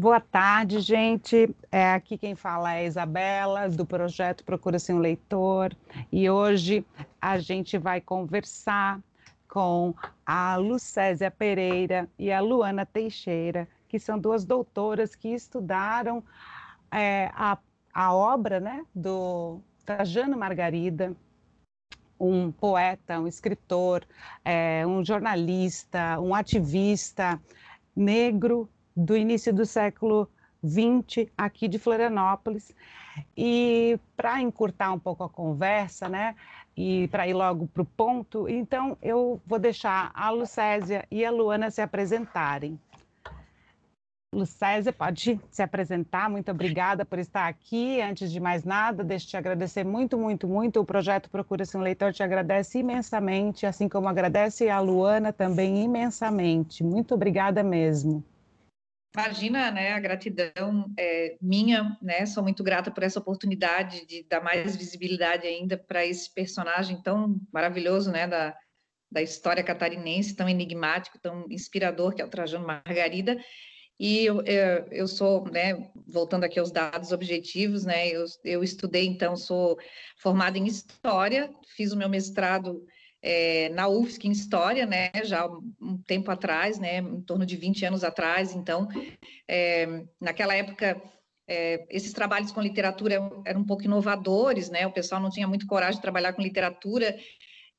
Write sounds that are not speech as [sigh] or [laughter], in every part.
Boa tarde, gente. É, aqui quem fala é a Isabela, do projeto Procura-se um Leitor. E hoje a gente vai conversar com a Lucésia Pereira e a Luana Teixeira, que são duas doutoras que estudaram é, a, a obra né, do Trajano Margarida, um poeta, um escritor, é, um jornalista, um ativista negro do início do século XX aqui de Florianópolis. E para encurtar um pouco a conversa, né, e para ir logo para o ponto, então eu vou deixar a Lucésia e a Luana se apresentarem. Lucésia, pode se apresentar. Muito obrigada por estar aqui. Antes de mais nada, deixo te agradecer muito, muito, muito. O projeto Procura-se um Leitor te agradece imensamente, assim como agradece a Luana também imensamente. Muito obrigada mesmo. Imagina, né, a gratidão é minha, né, sou muito grata por essa oportunidade de dar mais visibilidade ainda para esse personagem tão maravilhoso, né, da, da história catarinense, tão enigmático, tão inspirador, que é o Trajano Margarida, e eu, eu, eu, sou, né, voltando aqui aos dados objetivos, né, eu, eu estudei, então, sou formada em História, fiz o meu mestrado é, na UFSC em História, né, já um tempo atrás, né, em torno de 20 anos atrás, então, é, naquela época, é, esses trabalhos com literatura eram um pouco inovadores, né, o pessoal não tinha muito coragem de trabalhar com literatura,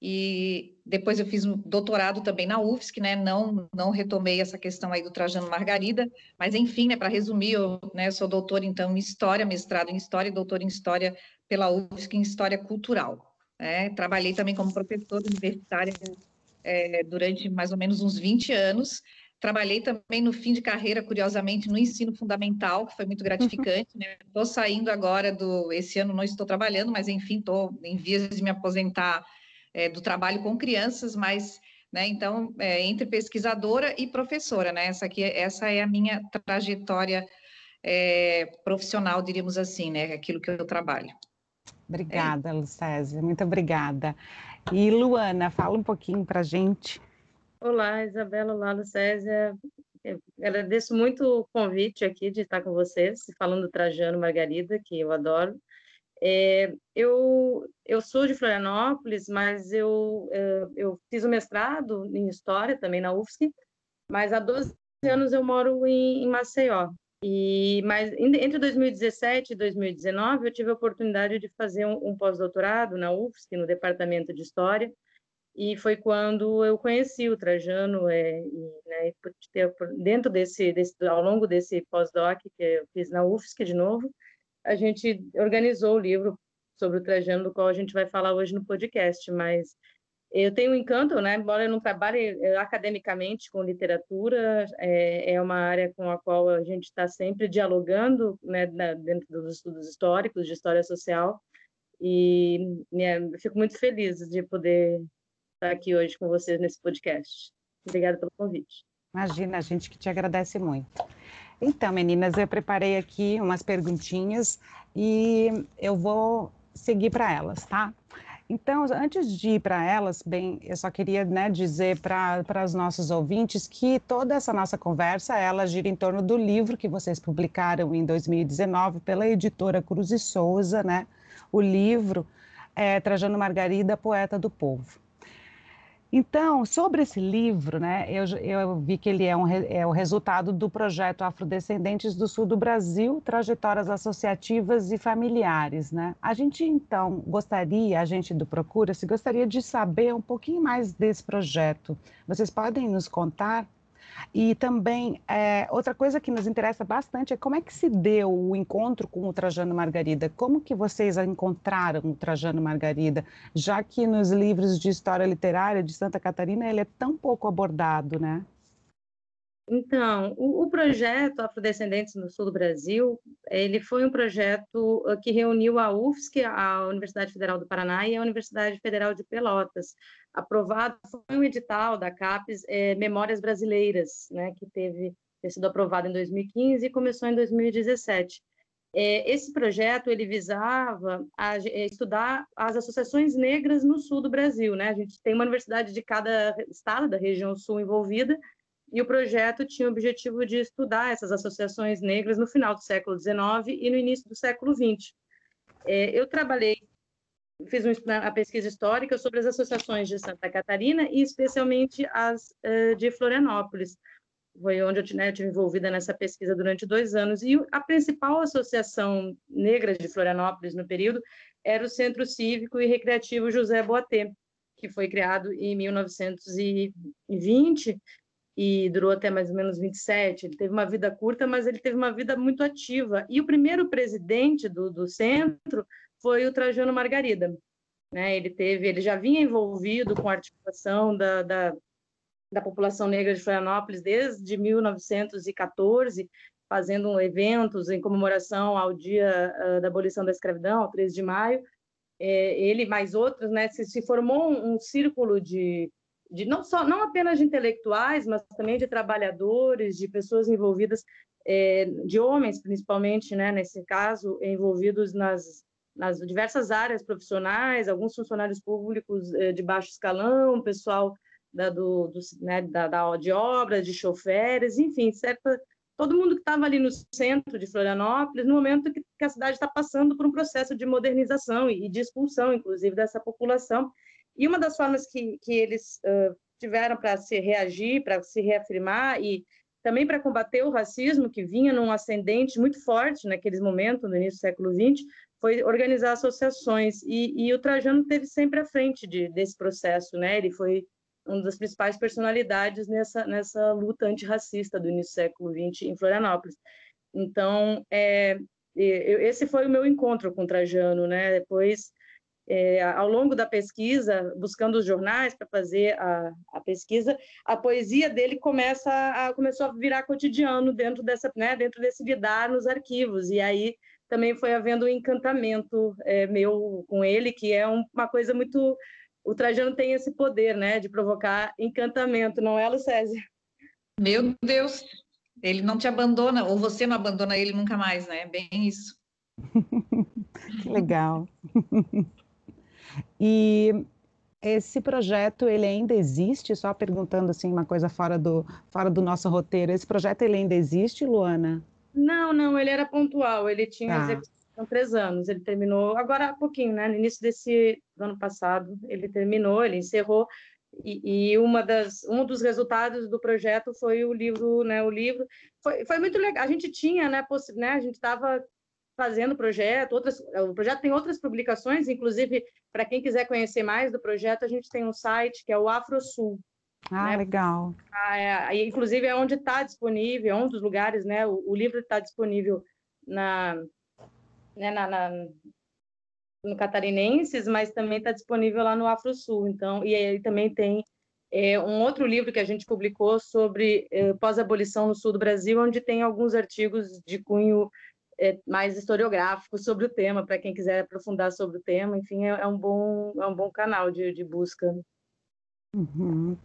e depois eu fiz um doutorado também na UFSC, né? Não, não retomei essa questão aí do Trajano Margarida, mas enfim, né? Para resumir, eu né, sou doutor então em História, mestrado em História e doutor em História pela UFSC em História Cultural. Né? Trabalhei também como professora universitária é, durante mais ou menos uns 20 anos. Trabalhei também no fim de carreira, curiosamente, no ensino fundamental, que foi muito gratificante. Estou né? [laughs] saindo agora do. Esse ano não estou trabalhando, mas enfim, estou em vias de me aposentar é, do trabalho com crianças, mas, né, então, é, entre pesquisadora e professora, né, essa aqui, essa é a minha trajetória é, profissional, diríamos assim, né, aquilo que eu trabalho. Obrigada, é. Lucésia, muito obrigada. E Luana, fala um pouquinho para a gente. Olá, Isabela, olá, Lucésia. Eu agradeço muito o convite aqui de estar com vocês, falando do Trajano Margarida, que eu adoro. É, eu, eu sou de Florianópolis, mas eu, é, eu fiz o mestrado em História também na UFSC, mas há 12 anos eu moro em, em Maceió. E, mas entre 2017 e 2019 eu tive a oportunidade de fazer um, um pós-doutorado na UFSC, no Departamento de História, e foi quando eu conheci o Trajano, é, e, né, dentro desse, desse, ao longo desse pós-doc que eu fiz na UFSC de novo, a gente organizou o livro sobre o Trajano, do qual a gente vai falar hoje no podcast, mas eu tenho um encanto, né? Embora eu não trabalhe eh, academicamente com literatura, é, é uma área com a qual a gente está sempre dialogando, né, dentro dos estudos históricos, de história social, e eu fico muito feliz de poder estar aqui hoje com vocês nesse podcast. Obrigada pelo convite. Imagina, a gente que te agradece muito. Então, meninas, eu preparei aqui umas perguntinhas e eu vou seguir para elas, tá? Então, antes de ir para elas, bem, eu só queria né, dizer para os nossos ouvintes que toda essa nossa conversa, ela gira em torno do livro que vocês publicaram em 2019 pela editora Cruz e Souza, né? O livro é Trajano Margarida, Poeta do Povo. Então, sobre esse livro, né, eu, eu vi que ele é, um, é, o resultado do projeto Afrodescendentes do Sul do Brasil, Trajetórias Associativas e Familiares, né? A gente, então, gostaria, a gente do Procura, se gostaria de saber um pouquinho mais desse projeto. Vocês podem nos contar e também, é, outra coisa que nos interessa bastante é como é que se deu o encontro com o Trajano Margarida? Como que vocês encontraram o Trajano Margarida? Já que nos livros de história literária de Santa Catarina ele é tão pouco abordado, né? Então, o, o, projeto Afrodescendentes no Sul do Brasil, ele foi um projeto uh, que reuniu a UFSC, a Universidade Federal do Paraná e a Universidade Federal de Pelotas. Aprovado foi um edital da CAPES é, Memórias Brasileiras, né, que teve sido aprovado em 2015 e começou em 2017. É, esse projeto ele visava a, é, estudar as associações negras no sul do Brasil, né? A gente tem uma universidade de cada estado da região sul envolvida e o projeto tinha o objetivo de estudar essas associações negras no final do século XIX e no início do século XX. É, eu trabalhei, fiz uma pesquisa histórica sobre as associações de Santa Catarina e especialmente as uh, de Florianópolis. Foi onde eu né, estive envolvida nessa pesquisa durante dois anos. E a principal associação negra de Florianópolis no período era o Centro Cívico e Recreativo José Boatê, que foi criado em 1920 e durou até mais ou menos 27. Ele teve uma vida curta, mas ele teve uma vida muito ativa. E o primeiro presidente do, do centro foi o Trajano Margarida. Né? Ele teve, ele já vinha envolvido com a articulação da, da, da população negra de Florianópolis desde 1914, fazendo eventos em comemoração ao dia uh, da abolição da escravidão, 13 de maio. É, ele mais outros, né, se, se formou um, um círculo de de não só não apenas de intelectuais, mas também de trabalhadores, de pessoas envolvidas, é, de homens principalmente, né, nesse caso, envolvidos nas nas diversas áreas profissionais, alguns funcionários públicos é, de baixo escalão, pessoal da, do, do né, da, da, de obras, de choferes, enfim, certa, todo mundo que estava ali no centro de Florianópolis, no momento que, que a cidade está passando por um processo de modernização e, e de expulsão, inclusive, dessa população, e uma das formas que, que eles uh, tiveram para se reagir, para se reafirmar e também para combater o racismo que vinha num ascendente muito forte naqueles momentos, no início do século XX, foi organizar associações. E, e o Trajano teve sempre à frente de, desse processo, né? Ele foi uma das principais personalidades nessa, nessa luta antirracista do início do século XX em Florianópolis. Então, é, esse foi o meu encontro com o Trajano, né? Depois é, ao longo da pesquisa, buscando os jornais para fazer a, a, pesquisa, a poesia dele começa a, começou a virar cotidiano dentro dessa, né, dentro desse lidar nos arquivos. E aí também foi havendo um encantamento é, meu com ele, que é um, uma coisa muito o Trajano tem esse poder, né, de provocar encantamento, não é, Lucésia? Meu Deus, ele não te abandona, ou você não abandona ele nunca mais, né? Bem isso. [laughs] que legal. [laughs] E esse projeto ele ainda existe? Só perguntando assim uma coisa fora do fora do nosso roteiro. Esse projeto ele ainda existe, Luana? Não, não. Ele era pontual. Ele tinha tá. execução três anos. Ele terminou agora há pouquinho, né? No início desse ano passado ele terminou. Ele encerrou. E, e, uma das um dos resultados do projeto foi o livro, né? O livro foi, foi muito legal. A gente tinha, né? Né a gente estava fazendo o projeto, outras, o projeto tem outras publicações, inclusive, para quem quiser conhecer mais do projeto, a gente tem um site que é o AfroSul. Ah, né? legal. Ah, é, inclusive, é onde está disponível, é um dos lugares, né? O, o livro está disponível na, né, na, na, no Catarinenses, mas também está disponível lá no AfroSul. Então, e aí também tem é, um outro livro que a gente publicou sobre é, pós-abolição no sul do Brasil, onde tem alguns artigos de cunho mais historiográfico sobre o tema, para quem quiser aprofundar sobre o tema, enfim, é, é, um, bom, é um bom canal de, de busca. Uhum.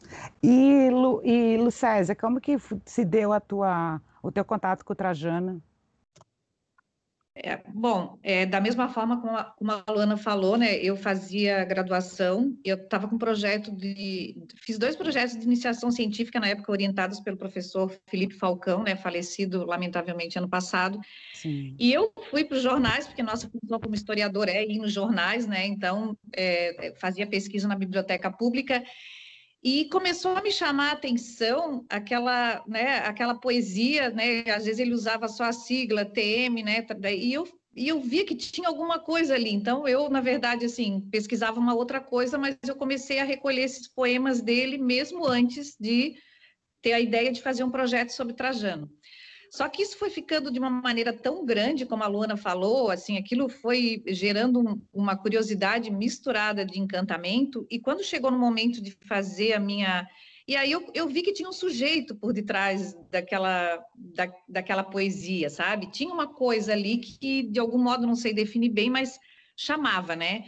E, Lu, e Lucésia, como que se deu a tua, o teu contato com o Trajano? É, bom, é, da mesma forma como a, como a Luana falou, né, eu fazia graduação, eu estava com um projeto de, fiz dois projetos de iniciação científica na época orientados pelo professor Felipe Falcão, né, falecido lamentavelmente ano passado, Sim. e eu fui para os jornais, porque nossa função como historiador é ir nos jornais, né, então é, é fazia pesquisa na biblioteca pública, e começou a me chamar a atenção aquela, né, aquela poesia, né, às vezes ele usava só a sigla TM, né, e eu, e eu via que tinha alguma coisa ali, então eu, na verdade, assim, pesquisava uma outra coisa, mas eu comecei a recolher esses poemas dele mesmo antes de ter a ideia de fazer um projeto sobre Trajano. Só que isso foi ficando de uma maneira tão grande, como a Luana falou, assim, aquilo foi gerando um, uma curiosidade misturada de encantamento, e quando chegou no momento de fazer a minha. E aí eu, eu vi que tinha um sujeito por detrás daquela, da, daquela poesia, sabe? Tinha uma coisa ali que, de algum modo, não sei definir bem, mas chamava, né?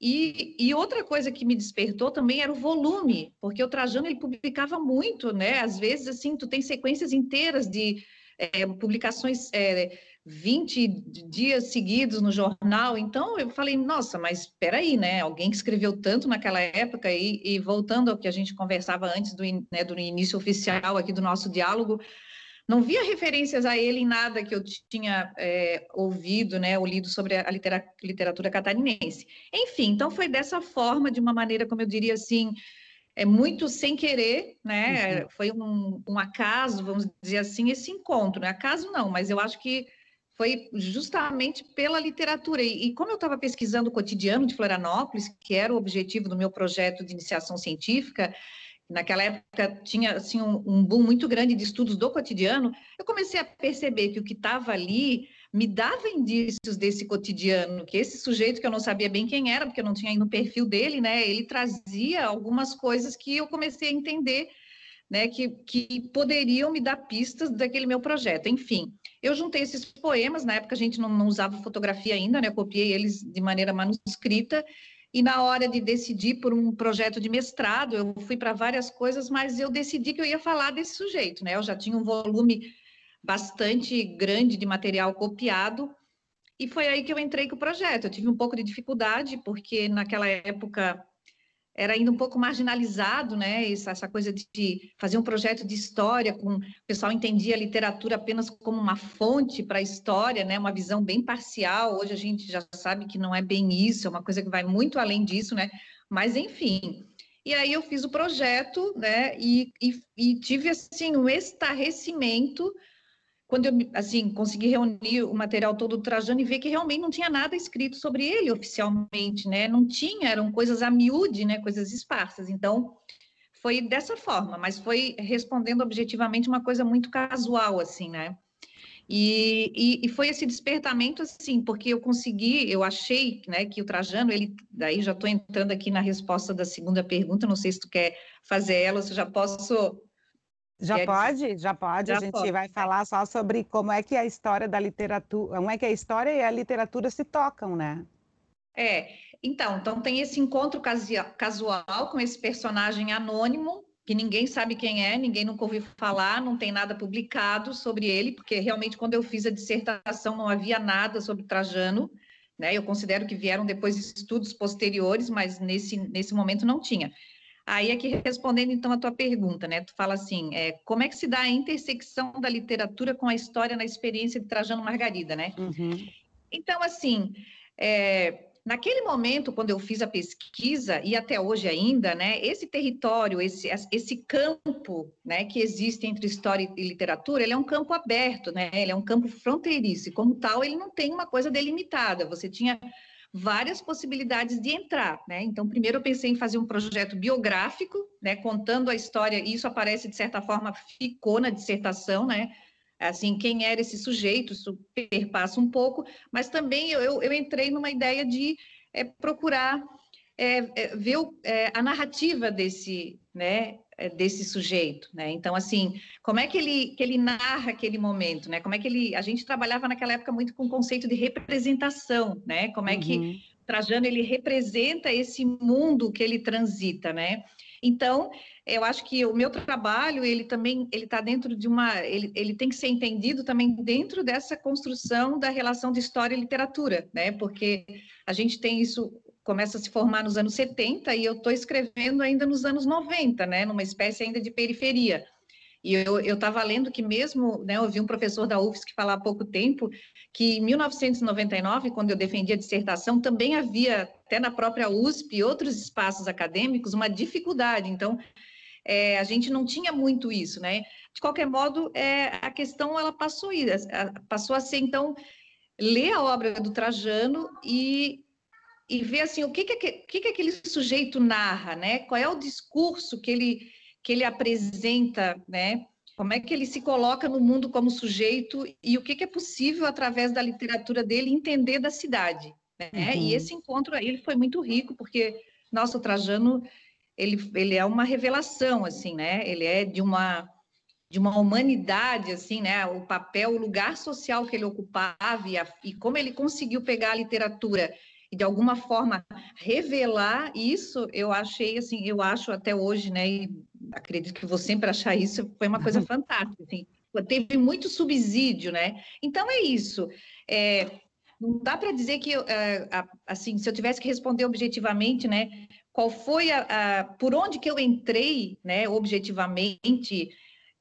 E, e, outra coisa que me despertou também era o volume, porque o Trajano ele publicava muito, né? Às vezes, assim, tu tem sequências inteiras de é, publicações é, 20 dias seguidos no jornal. Então eu falei, nossa, mas espera aí, né? Alguém que escreveu tanto naquela época e, e voltando ao que a gente conversava antes do, né, do início oficial aqui do nosso diálogo, não via referências a ele em nada que eu tinha é, ouvido, né, ou lido sobre a literatura, literatura catarinense. Enfim, então foi dessa forma, de uma maneira, como eu diria assim, é muito sem querer, né? Uhum. Foi um, um, acaso, vamos dizer assim, esse encontro. Né? Acaso não, mas eu acho que foi justamente pela literatura. E, e como eu estava pesquisando o cotidiano de Florianópolis, que era o objetivo do meu projeto de iniciação científica, naquela época tinha assim, um, um boom muito grande de estudos do cotidiano, eu comecei a perceber que o que estava ali me dava indícios desse cotidiano, que esse sujeito que eu não sabia bem quem era, porque eu não tinha ainda o perfil dele, né? Ele trazia algumas coisas que eu comecei a entender, né? Que, que poderiam me dar pistas daquele meu projeto. Enfim, eu juntei esses poemas, na época a gente não, não usava fotografia ainda, né? Eu copiei eles de maneira manuscrita, e na hora de decidir por um projeto de mestrado, eu fui para várias coisas, mas eu decidi que eu ia falar desse sujeito, né? Eu já tinha um volume bastante grande de material copiado, e foi aí que eu entrei com o projeto. Eu tive um pouco de dificuldade, porque naquela época era ainda um pouco marginalizado, né? Essa, essa, coisa de fazer um projeto de história, com o pessoal entendia a literatura apenas como uma fonte para a história, né? Uma visão bem parcial. Hoje a gente já sabe que não é bem isso, é uma coisa que vai muito além disso, né? Mas enfim. E aí eu fiz o projeto, né? E, e, e tive assim um estarrecimento quando eu assim consegui reunir o material todo do Trajano e ver que realmente não tinha nada escrito sobre ele oficialmente, né? Não tinha, eram coisas a miúde, né? Coisas esparsas. Então, foi dessa forma, mas foi respondendo objetivamente uma coisa muito casual, assim, né? E, e, e, foi esse despertamento, assim, porque eu consegui, eu achei, né, que o Trajano, ele, daí já estou entrando aqui na resposta da segunda pergunta, não sei se tu quer fazer ela, se eu já posso já pode, já pode. Já a gente pode. vai falar só sobre como é que a história da literatura, como é que a história e a literatura se tocam, né? É, então, então tem esse encontro casual com esse personagem anônimo, que ninguém sabe quem é, ninguém nunca ouviu falar, não tem nada publicado sobre ele, porque realmente quando eu fiz a dissertação não havia nada sobre Trajano, né? Eu considero que vieram depois estudos posteriores, mas nesse, nesse momento não tinha. Aí aqui respondendo então a tua pergunta, né? Tu fala assim, é, como é que se dá a intersecção da literatura com a história na experiência de Trajano Margarida, né? Uhum. Então, assim, é, naquele momento, quando eu fiz a pesquisa, e até hoje ainda, né, esse território, esse, esse campo né, que existe entre história e literatura, ele é um campo aberto, né, ele é um campo fronteiriço, e como tal, ele não tem uma coisa delimitada. Você tinha várias possibilidades de entrar, né? Então, primeiro eu pensei em fazer um projeto biográfico, né, contando a história, e isso aparece, de certa forma, ficou na dissertação, né? Assim, quem era esse sujeito, isso perpassa um pouco, mas também eu, eu entrei numa ideia de é, procurar é, é, ver a narrativa desse, né, é, desse sujeito, né? Então, assim, como é que ele, que ele narra aquele momento, né? Como é que ele... A gente trabalhava naquela época muito com o conceito de representação, né? Como é que uhum. Trajano, ele representa esse mundo que ele transita, né? Então, eu acho que o meu trabalho, ele também, ele está dentro de uma... Ele, ele tem que ser entendido também dentro dessa construção da relação de história e literatura, né? Porque a gente tem isso começa a se formar nos anos 70 e eu estou escrevendo ainda nos anos 90, né, numa espécie ainda de periferia. E eu estava lendo que mesmo, né, eu vi um professor da UFSC falar há pouco tempo, que em 1999, quando eu defendi a dissertação, também havia, até na própria USP e outros espaços acadêmicos, uma dificuldade. Então, é, a gente não tinha muito isso, né? De qualquer modo, é, a questão ela passou, passou a ser, então, ler a obra do Trajano e e ver assim o que que, que que aquele sujeito narra, né? Qual é o discurso que ele que ele apresenta, né? Como é que ele se coloca no mundo como sujeito e o que, que é possível através da literatura dele entender da cidade, né? Uhum. E esse encontro aí ele foi muito rico porque nosso Trajano ele, ele é uma revelação assim, né? Ele é de uma de uma humanidade, assim, né? O papel, o lugar social que ele ocupava e, a, e como ele conseguiu pegar a literatura e de alguma forma revelar isso, eu achei assim, eu acho até hoje, né? E acredito que vou sempre achar isso, foi uma coisa [laughs] fantástica, assim. teve muito subsídio, né? Então é isso. É, não dá para dizer que, é, assim, se eu tivesse que responder objetivamente, né? Qual foi a, a, por onde que eu entrei, né? Objetivamente,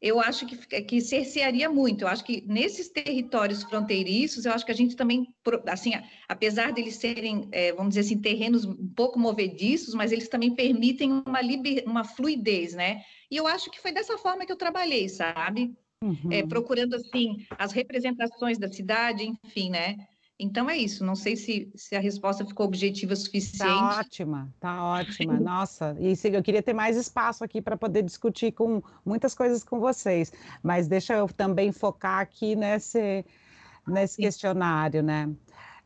eu acho que, que cercearia muito. Eu acho que nesses territórios fronteiriços, eu acho que a gente também, assim, apesar de eles serem, é, vamos dizer assim, terrenos um pouco movediços, mas eles também permitem uma, liber, uma fluidez, né? E eu acho que foi dessa forma que eu trabalhei, sabe? Uhum. É, procurando, assim, as representações da cidade, enfim, né? Então é isso, não sei se, se a resposta ficou objetiva o suficiente. Tá ótima, tá ótima. Nossa, e eu queria ter mais espaço aqui para poder discutir com muitas coisas com vocês, mas deixa eu também focar aqui nesse, nesse questionário, né?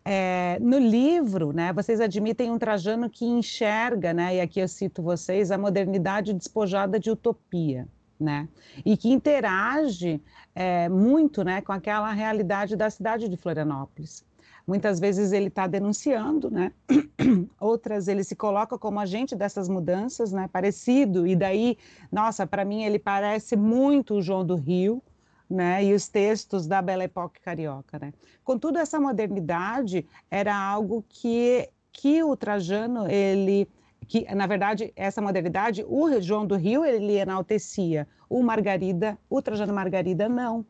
É, no livro, né, vocês admitem um Trajano que enxerga, né, e aqui eu cito vocês, a modernidade despojada de utopia, né, e que interage é, muito, né, com aquela realidade da cidade de Florianópolis. Muitas vezes ele está denunciando, né? [clears throat] Outras ele se coloca como agente dessas mudanças, né? Parecido, e daí, nossa, para mim ele parece muito o João do Rio, né? E os textos da Belle Époque carioca, né? Contudo, essa modernidade era algo que, que o Trajano, ele que na verdade essa modernidade o João do Rio ele enaltecia o Margarida o Trajano Margarida não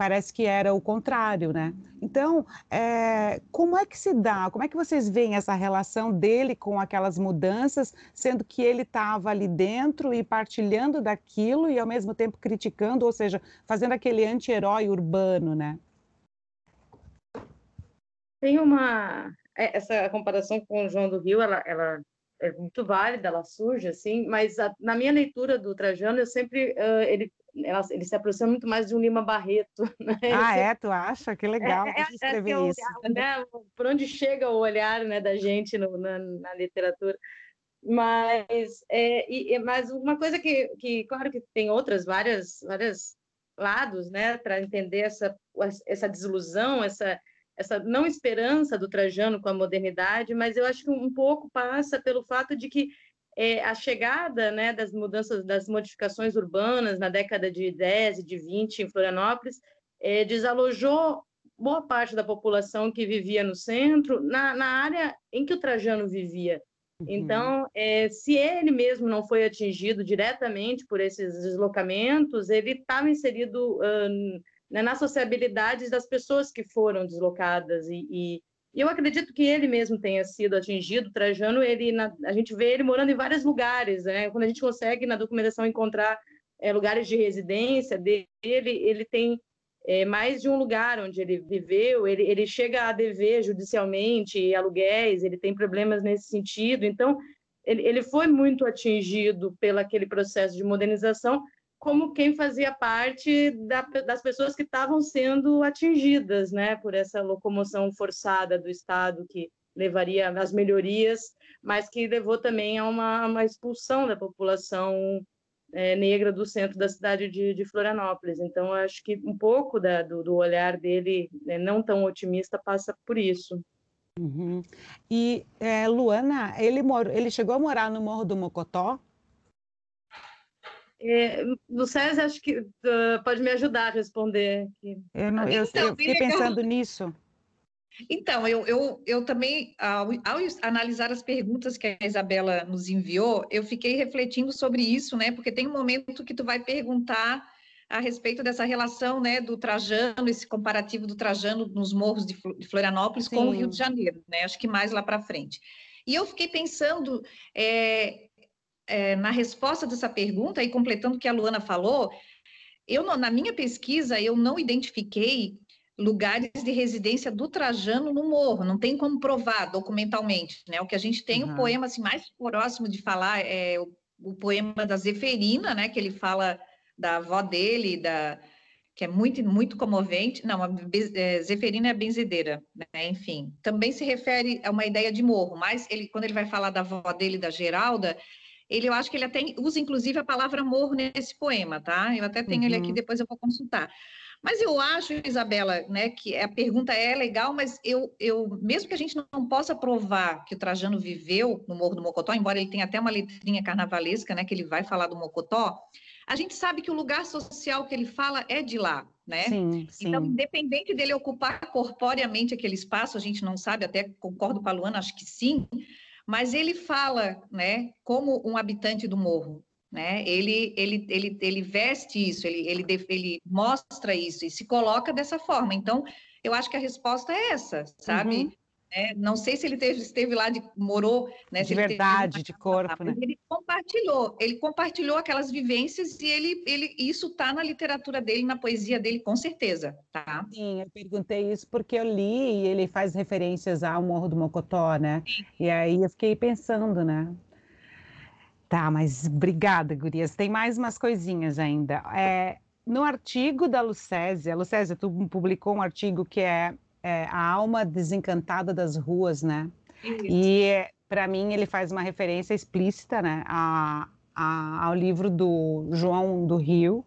parece que era o contrário, né? Então, é, como é que se dá? Como é que vocês veem essa relação dele com aquelas mudanças, sendo que ele estava ali dentro e partilhando daquilo e ao mesmo tempo criticando, ou seja, fazendo aquele anti-herói urbano, né? Tem uma é, essa comparação com o João do Rio, ela, ela é muito válida, ela surge assim, mas a, na minha leitura do Trajano, eu sempre uh, ele ele se aproxima muito mais de um Lima Barreto. [laughs] Né? Ah, é? Tu acha? Que legal é, é, escrever é isso. né? Por onde chega o olhar né, da gente no, na, na literatura. Mas, é, e, mas uma coisa que, que, claro que tem outras, várias, várias lados, né, para entender essa, essa desilusão, essa, essa não esperança do Trajano com a modernidade, mas eu acho que um pouco passa pelo fato de que é, a chegada né, das mudanças, das modificações urbanas na década de 10 e de 20 em Florianópolis, é, desalojou boa parte da população que vivia no centro, na, na área em que o Trajano vivia. Uhum. Então, é, se ele mesmo não foi atingido diretamente por esses deslocamentos, ele estava inserido uh, nas sociabilidades das pessoas que foram deslocadas e e eu acredito que ele mesmo tenha sido atingido. Trajano, ele, na, a gente vê ele morando em vários lugares, né? Quando a gente consegue na documentação encontrar é, lugares de residência dele, ele tem é, mais de um lugar onde ele viveu. Ele, ele chega a dever judicialmente aluguéis. Ele tem problemas nesse sentido. Então, ele, ele foi muito atingido pelo aquele processo de modernização como quem fazia parte da, das pessoas que estavam sendo atingidas né, por essa locomoção forçada do Estado que levaria às melhorias, mas que levou também a uma, uma expulsão da população é, negra do centro da cidade de, de Florianópolis. Então, acho que um pouco da, do, do, olhar dele, né, não tão otimista, passa por isso. Uhum. E, é, Luana, ele, mor ele chegou a morar no Morro do Mocotó? É, no César, acho que uh, pode me ajudar a responder. Aqui. Eu, não, eu, então, eu fiquei pensando nisso. Então, eu, eu, eu também, ao, ao, analisar as perguntas que a Isabela nos enviou, eu fiquei refletindo sobre isso, né? Porque tem um momento que tu vai perguntar a respeito dessa relação, né, do Trajano, esse comparativo do Trajano nos morros de Florianópolis Sim. com o Rio de Janeiro, né? Acho que mais lá para frente. E eu fiquei pensando é, é, na resposta dessa pergunta, e completando o que a Luana falou, eu, na minha pesquisa, eu não identifiquei lugares de residência do Trajano no morro, não tem como provar documentalmente, né? O que a gente tem, uhum. o poema assim, mais próximo de falar é o, o, poema da Zeferina, né? Que ele fala da avó dele, da, que é muito, muito comovente. Não, a é, Zeferina é benzedeira, né? Enfim, também se refere a uma ideia de morro, mas ele, quando ele vai falar da avó dele, da Geralda, ele, eu acho que ele até usa, inclusive, a palavra amor nesse poema, tá? Eu até tenho uhum. ele aqui, uhum. depois eu vou consultar. Mas eu acho, Isabela, né, que a pergunta é legal, mas eu, eu, mesmo que a gente não possa provar que o Trajano viveu no Morro do Mocotó, embora ele tenha até uma letrinha carnavalesca, né, que ele vai falar do Mocotó, a gente sabe que o lugar social que ele fala é de lá, né? Sim, sim. Então, independente dele ocupar corporeamente aquele espaço, a gente não sabe, até concordo com a Luana, acho que sim, mas ele fala, né, como um habitante do morro, né? Ele, ele, ele, ele veste isso, ele, ele, ele mostra isso e se coloca dessa forma. Então, eu acho que a resposta é essa, sabe? Uhum. É, não sei se ele teve, esteve lá, de, morou, né? De verdade, de corpo, né? Ele compartilhou, ele compartilhou aquelas vivências e ele, ele isso está na literatura dele, na poesia dele, com certeza, tá? Sim, eu perguntei isso porque eu li e ele faz referências ao Morro do Mocotó, né? Sim. E aí eu fiquei pensando, né? Tá, mas obrigada, Gurias. Tem mais umas coisinhas ainda. É, no artigo da Lucésia, Lucésia, tu publicou um artigo que é é, A Alma Desencantada das Ruas, né? Isso. E para mim ele faz uma referência explícita, né, a, a, ao livro do João do Rio,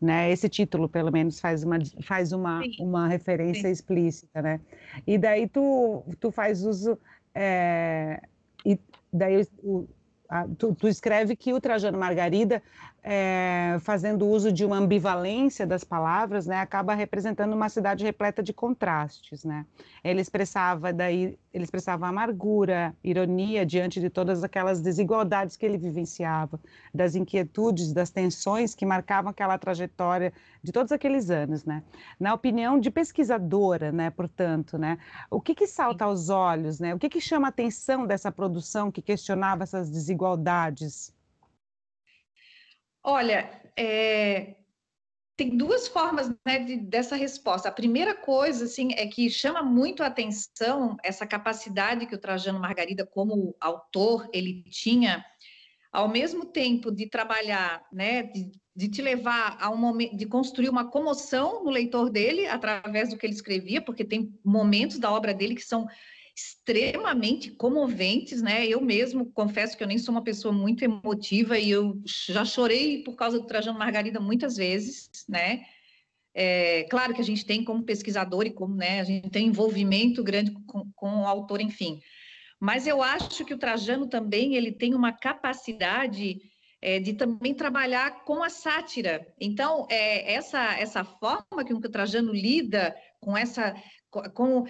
né? Esse título, pelo menos, faz uma, faz uma, uma referência Sim. explícita, né? E daí tu, tu faz uso... É, e daí o, a, tu, tu, escreve que o Trajano Margarida é, fazendo uso de uma ambivalência das palavras, né, acaba representando uma cidade repleta de contrastes, né? Ele expressava daí, ele expressava amargura, ironia diante de todas aquelas desigualdades que ele vivenciava, das inquietudes, das tensões que marcavam aquela trajetória de todos aqueles anos, né? Na opinião de pesquisadora, né, portanto, né, o que que salta aos olhos, né? O que que chama a atenção dessa produção que questionava essas desigualdades? Olha, é, tem duas formas né, de, dessa resposta. A primeira coisa, assim, é que chama muito a atenção essa capacidade que o Trajano Margarida, como autor, ele tinha, ao mesmo tempo de trabalhar, né, de, de te levar a um momento, de construir uma comoção no leitor dele através do que ele escrevia, porque tem momentos da obra dele que são extremamente comoventes, né? Eu mesmo confesso que eu nem sou uma pessoa muito emotiva e eu já chorei por causa do Trajano Margarida muitas vezes, né? É, claro que a gente tem como pesquisador e como, né, a gente tem envolvimento grande com, com o autor, enfim. Mas eu acho que o Trajano também ele tem uma capacidade é, de também trabalhar com a sátira. Então, é, essa, essa forma que o Trajano lida com essa com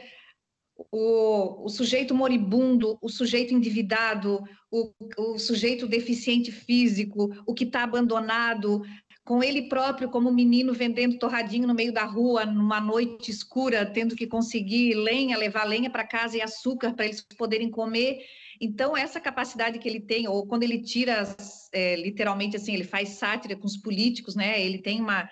o, o, sujeito moribundo, o sujeito endividado, o, o sujeito deficiente físico, o que está abandonado, com ele próprio como menino vendendo torradinho no meio da rua, numa noite escura, tendo que conseguir lenha, levar lenha para casa e açúcar para eles poderem comer. Então, essa capacidade que ele tem, ou quando ele tira, é, literalmente assim, ele faz sátira com os políticos, né? Ele tem uma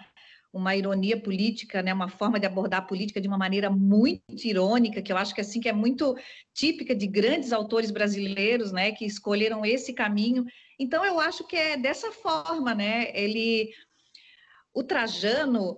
uma ironia política, né, uma forma de abordar a política de uma maneira muito irônica, que eu acho que assim que é muito típica de grandes autores brasileiros, né, que escolheram esse caminho. Então eu acho que é dessa forma, né? Ele o Trajano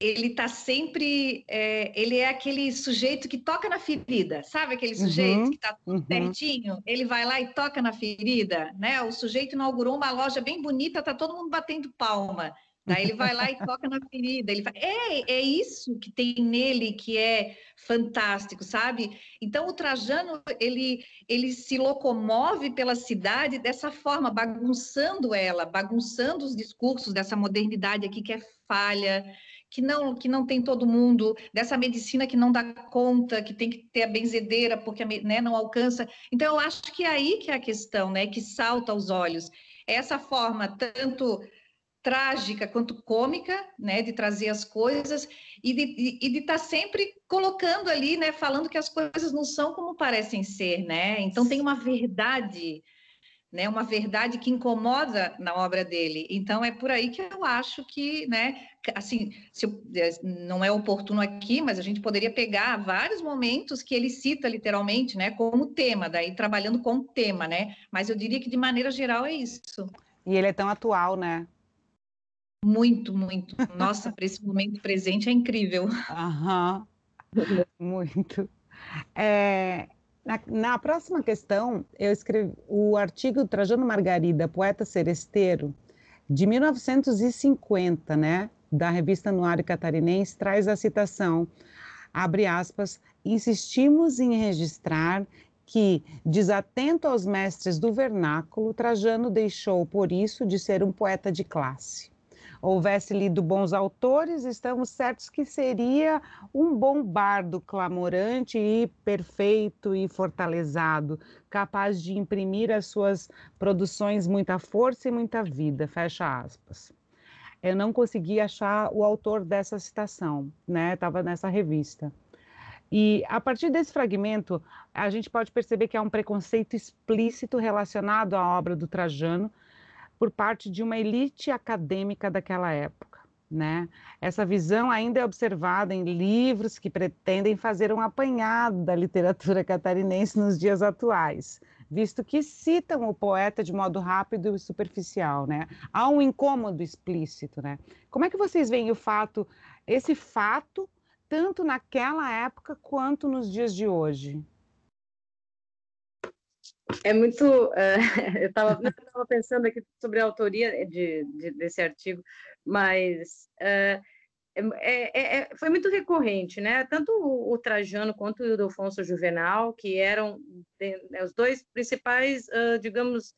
ele está sempre, é, ele é aquele sujeito que toca na ferida, sabe aquele sujeito uhum, que está tudo uhum. pertinho, ele vai lá e toca na ferida, né? O sujeito inaugurou uma loja bem bonita, tá todo mundo batendo palma. Daí ele vai lá e toca na ferida. Ele vai... é, é isso que tem nele que é fantástico, sabe? Então o Trajano ele ele se locomove pela cidade dessa forma, bagunçando ela, bagunçando os discursos dessa modernidade aqui que é falha, que não que não tem todo mundo, dessa medicina que não dá conta, que tem que ter a benzedeira porque né, não alcança. Então eu acho que é aí que é a questão, né, que salta aos olhos. Essa forma tanto trágica quanto cômica, né, de trazer as coisas e de estar tá sempre colocando ali, né, falando que as coisas não são como parecem ser, né? Então tem uma verdade, né, uma verdade que incomoda na obra dele. Então é por aí que eu acho que, né, assim, eu, é, não é oportuno aqui, mas a gente poderia pegar vários momentos que ele cita literalmente, né, como tema, daí trabalhando com o tema, né? Mas eu diria que de maneira geral é isso. E ele é tão atual, né? Muito, muito. Nossa, para esse momento presente é incrível. [laughs] Aham, muito. É, na, na, próxima questão, eu escrevi o artigo Trajano Margarida, poeta seresteiro, de 1950, né, da revista Anuário Catarinense, traz a citação, abre aspas, insistimos em registrar que, desatento aos mestres do vernáculo, Trajano deixou, por isso, de ser um poeta de classe houvesse lido bons autores, estamos certos que seria um bom bardo clamorante e perfeito e fortalezado, capaz de imprimir às suas produções muita força e muita vida. Fecha aspas. Eu não consegui achar o autor dessa citação, né? Estava nessa revista. E a partir desse fragmento, a gente pode perceber que há um preconceito explícito relacionado à obra do Trajano, por parte de uma elite acadêmica daquela época. Né? Essa visão ainda é observada em livros que pretendem fazer um apanhado da literatura catarinense nos dias atuais, visto que citam o poeta de modo rápido e superficial, né? Há um incômodo explícito, né? Como é que vocês veem o fato, esse fato, tanto naquela época quanto nos dias de hoje? É muito. Uh, [laughs] eu estava pensando aqui sobre a autoria de, de desse artigo, mas uh, é, é, foi muito recorrente, né? Tanto o, o Trajano quanto o Ildefonso Juvenal, que eram né, os dois principais, uh, digamos,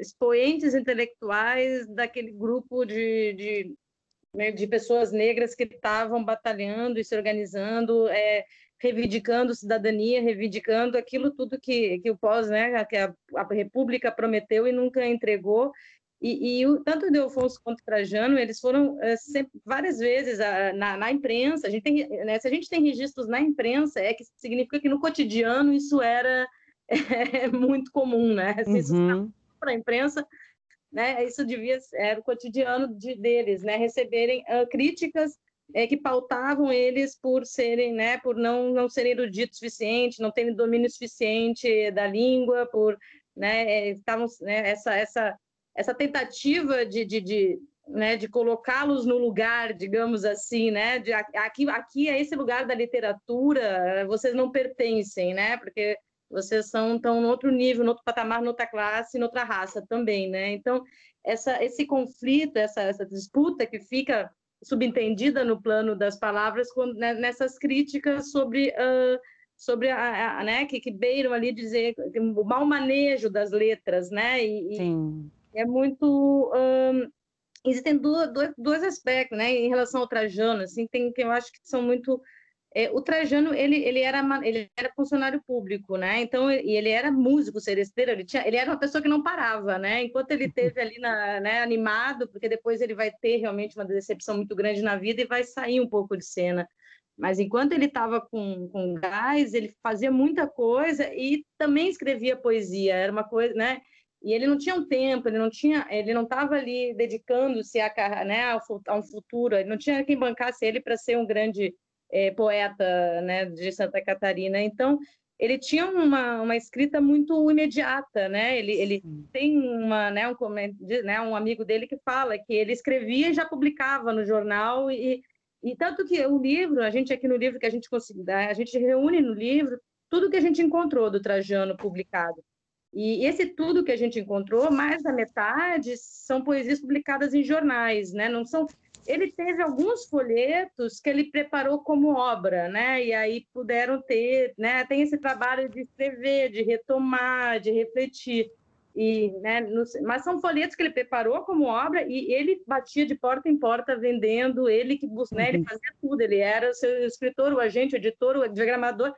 expoentes intelectuais daquele grupo de, de, né, de pessoas negras que estavam batalhando e se organizando. É, reivindicando cidadania, reivindicando aquilo tudo que, que o pós, né, que a, a República prometeu e nunca entregou. E, e o, tanto o Delfonso quanto o Trajano, eles foram é, sempre, várias vezes a, na, na, imprensa. A gente tem, né, se a gente tem registros na imprensa, é que significa que no cotidiano isso era [laughs] é, muito comum, né? Se isso uhum. para a imprensa, né? Isso devia era o cotidiano de, deles, né? Receberem uh, críticas é, que pautavam eles por serem, né, por não, não serem eruditos suficiente, não terem domínio suficiente da língua, por, né, é, estavam, né, essa, essa, essa tentativa de, de, de né, de colocá-los no lugar, digamos assim, né, de aqui, aqui é esse lugar da literatura, vocês não pertencem, né, porque vocês são estão em outro nível, em outro patamar, em outra classe, em outra raça também, né, então essa, esse conflito, essa, essa disputa que fica subentendida no plano das palavras quando, né, nessas críticas sobre uh, sobre a, a, né que, que beiram ali dizer o mau manejo das letras né e, Sim. e é muito um, existem dois, dois aspectos né em relação ao Trajano assim tem que eu acho que são muito é, o Trajano ele, ele era ele era funcionário público, né? Então e ele era músico seresteiro, ele tinha ele era uma pessoa que não parava, né? Enquanto ele teve ali na, né, animado, porque depois ele vai ter realmente uma decepção muito grande na vida e vai sair um pouco de cena. Mas enquanto ele estava com, com gás, ele fazia muita coisa e também escrevia poesia. Era uma coisa, né? E ele não tinha um tempo, ele não tinha, ele não estava ali dedicando-se a, né, a um futuro. Ele não tinha quem bancasse ele para ser um grande é, poeta né, de Santa Catarina. Então, ele tinha uma, uma escrita muito imediata, né? Ele, ele tem uma, né, um, né, um amigo dele que fala que ele escrevia e já publicava no jornal e, e tanto que o livro, a gente aqui no livro que a gente conseguiu, a gente reúne no livro tudo que a gente encontrou do Trajano publicado. E esse tudo que a gente encontrou, mais da metade são poesias publicadas em jornais, né? Não são ele teve alguns folhetos que ele preparou como obra, né? E aí puderam ter, né? Tem esse trabalho de escrever, de retomar, de refletir. E, né, mas são folhetos que ele preparou como obra e ele batia de porta em porta vendendo, ele que né, ele uhum. fazia tudo, ele era o seu escritor, o agente, o editor, o diagramador,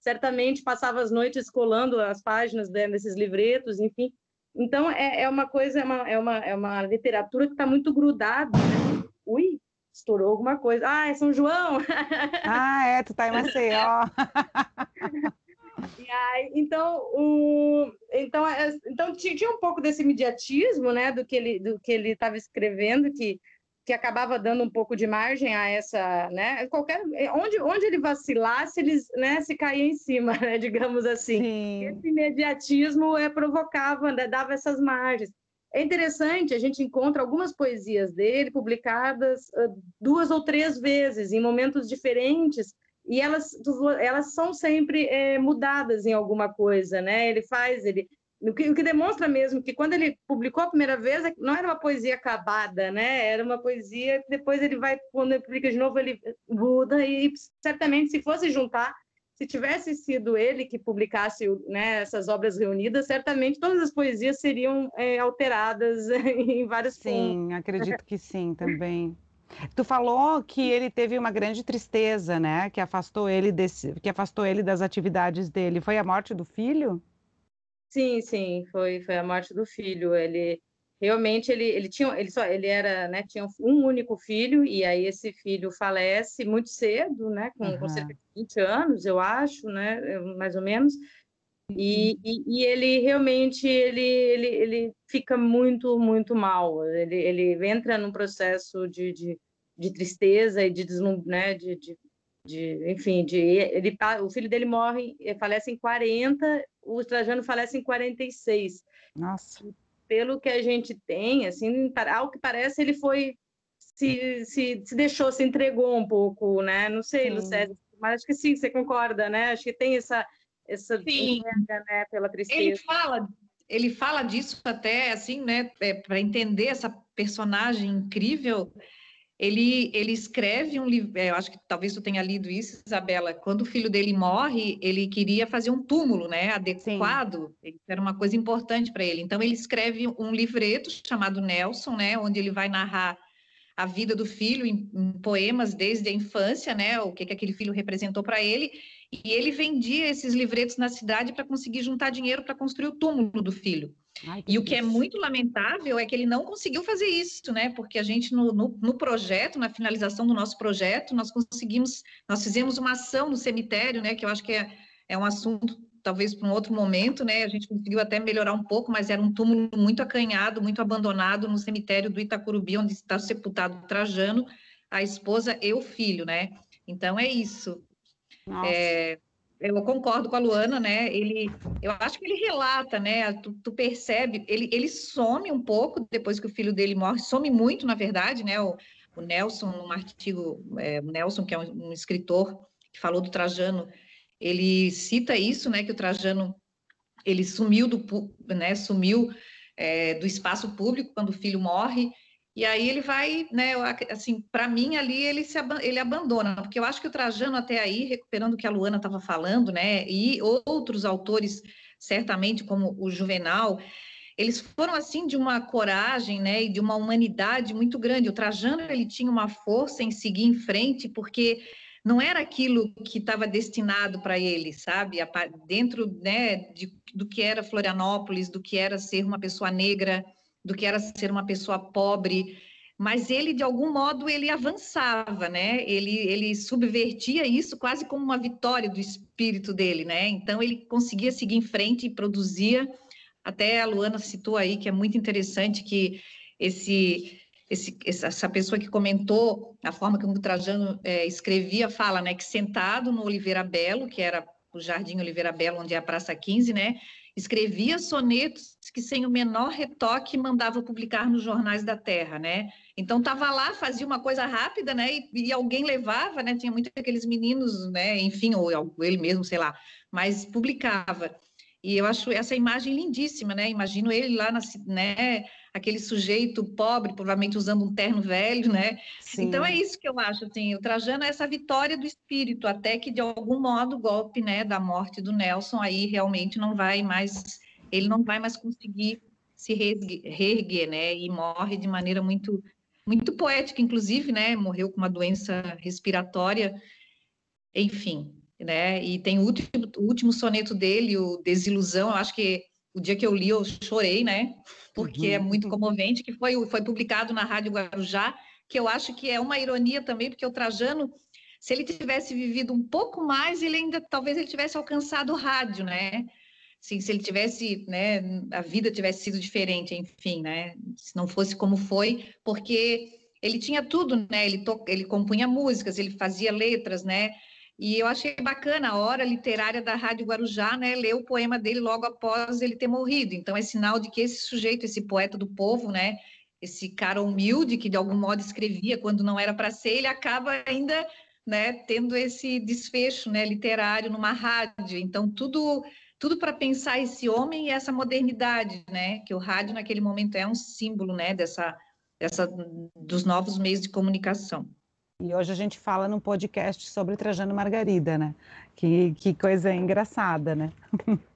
certamente passava as noites colando as páginas desses livretos, enfim. Então é, é uma coisa, é uma, é uma, é uma literatura que está muito grudada né? Ui, estourou alguma coisa. Ah, é São João! [laughs] Ah, é, tu tá em Maceió. E aí, então, o, então, é, então tinha um pouco desse imediatismo, né, do que ele do que ele estava escrevendo, que que acabava dando um pouco de margem a essa, né, qualquer onde onde ele vacilasse, eles, né, se caía em cima, né, digamos assim. Sim. Esse imediatismo é provocava, né, dava essas margens. É interessante, a gente encontra algumas poesias dele publicadas uh, duas ou três vezes, em momentos diferentes, e elas, elas são sempre é, mudadas em alguma coisa, né? Ele faz, ele o que, o que, demonstra mesmo que quando ele publicou a primeira vez, é não era uma poesia acabada, né? Era uma poesia que depois ele vai, quando ele publica de novo, ele muda e certamente se fosse juntar se tivesse sido ele que publicasse né, essas obras reunidas, certamente todas as poesias seriam é, alteradas [laughs] em vários Sim, pontos. acredito que sim também. Tu falou que ele teve uma grande tristeza, né? Que afastou ele desse, que afastou ele das atividades dele. Foi a morte do filho? Sim, sim, foi, foi a morte do filho. Ele realmente ele, ele tinha ele só ele era né tinha um único filho e aí esse filho falece muito cedo né com, uhum. com cerca de 20 anos eu acho né mais ou menos e, uhum. e, e, ele realmente ele, ele, ele fica muito muito mal ele, ele entra num processo de, de, de tristeza e de, deslum, né, de, de, de enfim de ele o filho dele morre falece em 40 o Trajano falece em 46 nossa pelo que a gente tem, assim, ao que parece, ele foi se, se, se deixou, se entregou um pouco, né? Não sei, Lucélia, mas acho que sim, você concorda, né? Acho que tem essa essa entrega, né, pela tristeza. Ele fala, ele fala disso até assim, né, é, para entender essa personagem incrível ele, ele escreve um livro, é, eu acho que talvez tu tenha lido isso, Isabela, quando o filho dele morre, ele queria fazer um túmulo, né, adequado, Sim. era uma coisa importante para ele, então ele escreve um livreto chamado Nelson, né, onde ele vai narrar a vida do filho em, em poemas desde a infância, né, o que, que aquele filho representou para ele, e ele vendia esses livretos na cidade para conseguir juntar dinheiro para construir o túmulo do filho. Ai, e o que é muito lamentável é que ele não conseguiu fazer isso, né? Porque a gente, no, no, no, projeto, na finalização do nosso projeto, nós conseguimos, nós fizemos uma ação no cemitério, né? Que eu acho que é, é um assunto, talvez, para um outro momento, né? A gente conseguiu até melhorar um pouco, mas era um túmulo muito acanhado, muito abandonado no cemitério do Itacurubi, onde está sepultado Trajano, a esposa e o filho, né? Então é isso. É, eu concordo com a Luana, né? Ele, eu acho que ele relata, né? Tu, tu, percebe, ele, ele some um pouco depois que o filho dele morre, some muito, na verdade, né? O, o Nelson, num artigo, é, o Nelson, que é um, um, escritor que falou do Trajano, ele cita isso, né? Que o Trajano ele sumiu do, né? Sumiu é, do espaço público quando o filho morre e aí ele vai, né, assim, para mim ali ele se ele abandona, porque eu acho que o Trajano até aí, recuperando o que a Luana estava falando, né, e outros autores, certamente como o Juvenal, eles foram assim de uma coragem, né, e de uma humanidade muito grande. O Trajano ele tinha uma força em seguir em frente, porque não era aquilo que estava destinado para ele, sabe? Dentro, né, de, do que era Florianópolis, do que era ser uma pessoa negra, do que era ser uma pessoa pobre, mas ele de algum modo ele avançava, né? Ele ele subvertia isso quase como uma vitória do espírito dele, né? Então ele conseguia seguir em frente e produzia. Até a Luana citou aí que é muito interessante que esse esse, essa pessoa que comentou a forma como o Trajano é, escrevia fala, né, que sentado no Oliveira Belo, que era o Jardim Oliveira Belo, onde é a Praça 15, né, escrevia sonetos que sem o menor retoque mandava publicar nos jornais da terra, né? Então estava lá, fazia uma coisa rápida, né? E, e, alguém levava, né? Tinha muitos aqueles meninos, né? Enfim, ou ele mesmo, sei lá, mas publicava. E eu acho essa imagem lindíssima, né? Imagino ele lá, na, né? Aquele sujeito pobre, provavelmente usando um terno velho, né? Sim. Então é isso que eu acho, assim, o Trajano é essa vitória do espírito, até que de algum modo o golpe, né, da morte do Nelson aí realmente não vai mais, ele não vai mais conseguir se reerguer, né? E morre de maneira muito, muito poética, inclusive, né? Morreu com uma doença respiratória, enfim, né? E tem o último, o último soneto dele, o Desilusão, eu acho que o dia que eu li eu chorei, né? Porque é uhum. é muito comovente, que foi, foi publicado na Rádio Guarujá, que eu acho que é uma ironia também, porque o Trajano, se ele tivesse vivido um pouco mais, ele ainda, talvez ele tivesse alcançado o rádio, né? Assim, se ele tivesse, né, a vida tivesse sido diferente, enfim, né? Se não fosse como foi, porque ele tinha tudo, né? Ele, to, ele compunha músicas, ele fazia letras, né? E eu achei bacana a hora literária da Rádio Guarujá, né, ler o poema dele logo após ele ter morrido. Então é sinal de que esse sujeito, esse poeta do povo, né, esse cara humilde que de algum modo escrevia quando não era para ser, ele acaba ainda, né, tendo esse desfecho, né, literário numa rádio. Então tudo tudo para pensar esse homem e essa modernidade, né, que o rádio naquele momento é um símbolo, né, dessa dessa dos novos meios de comunicação. E hoje a gente fala num podcast sobre Trajano Margarida, né? Que, que coisa engraçada, né? [laughs]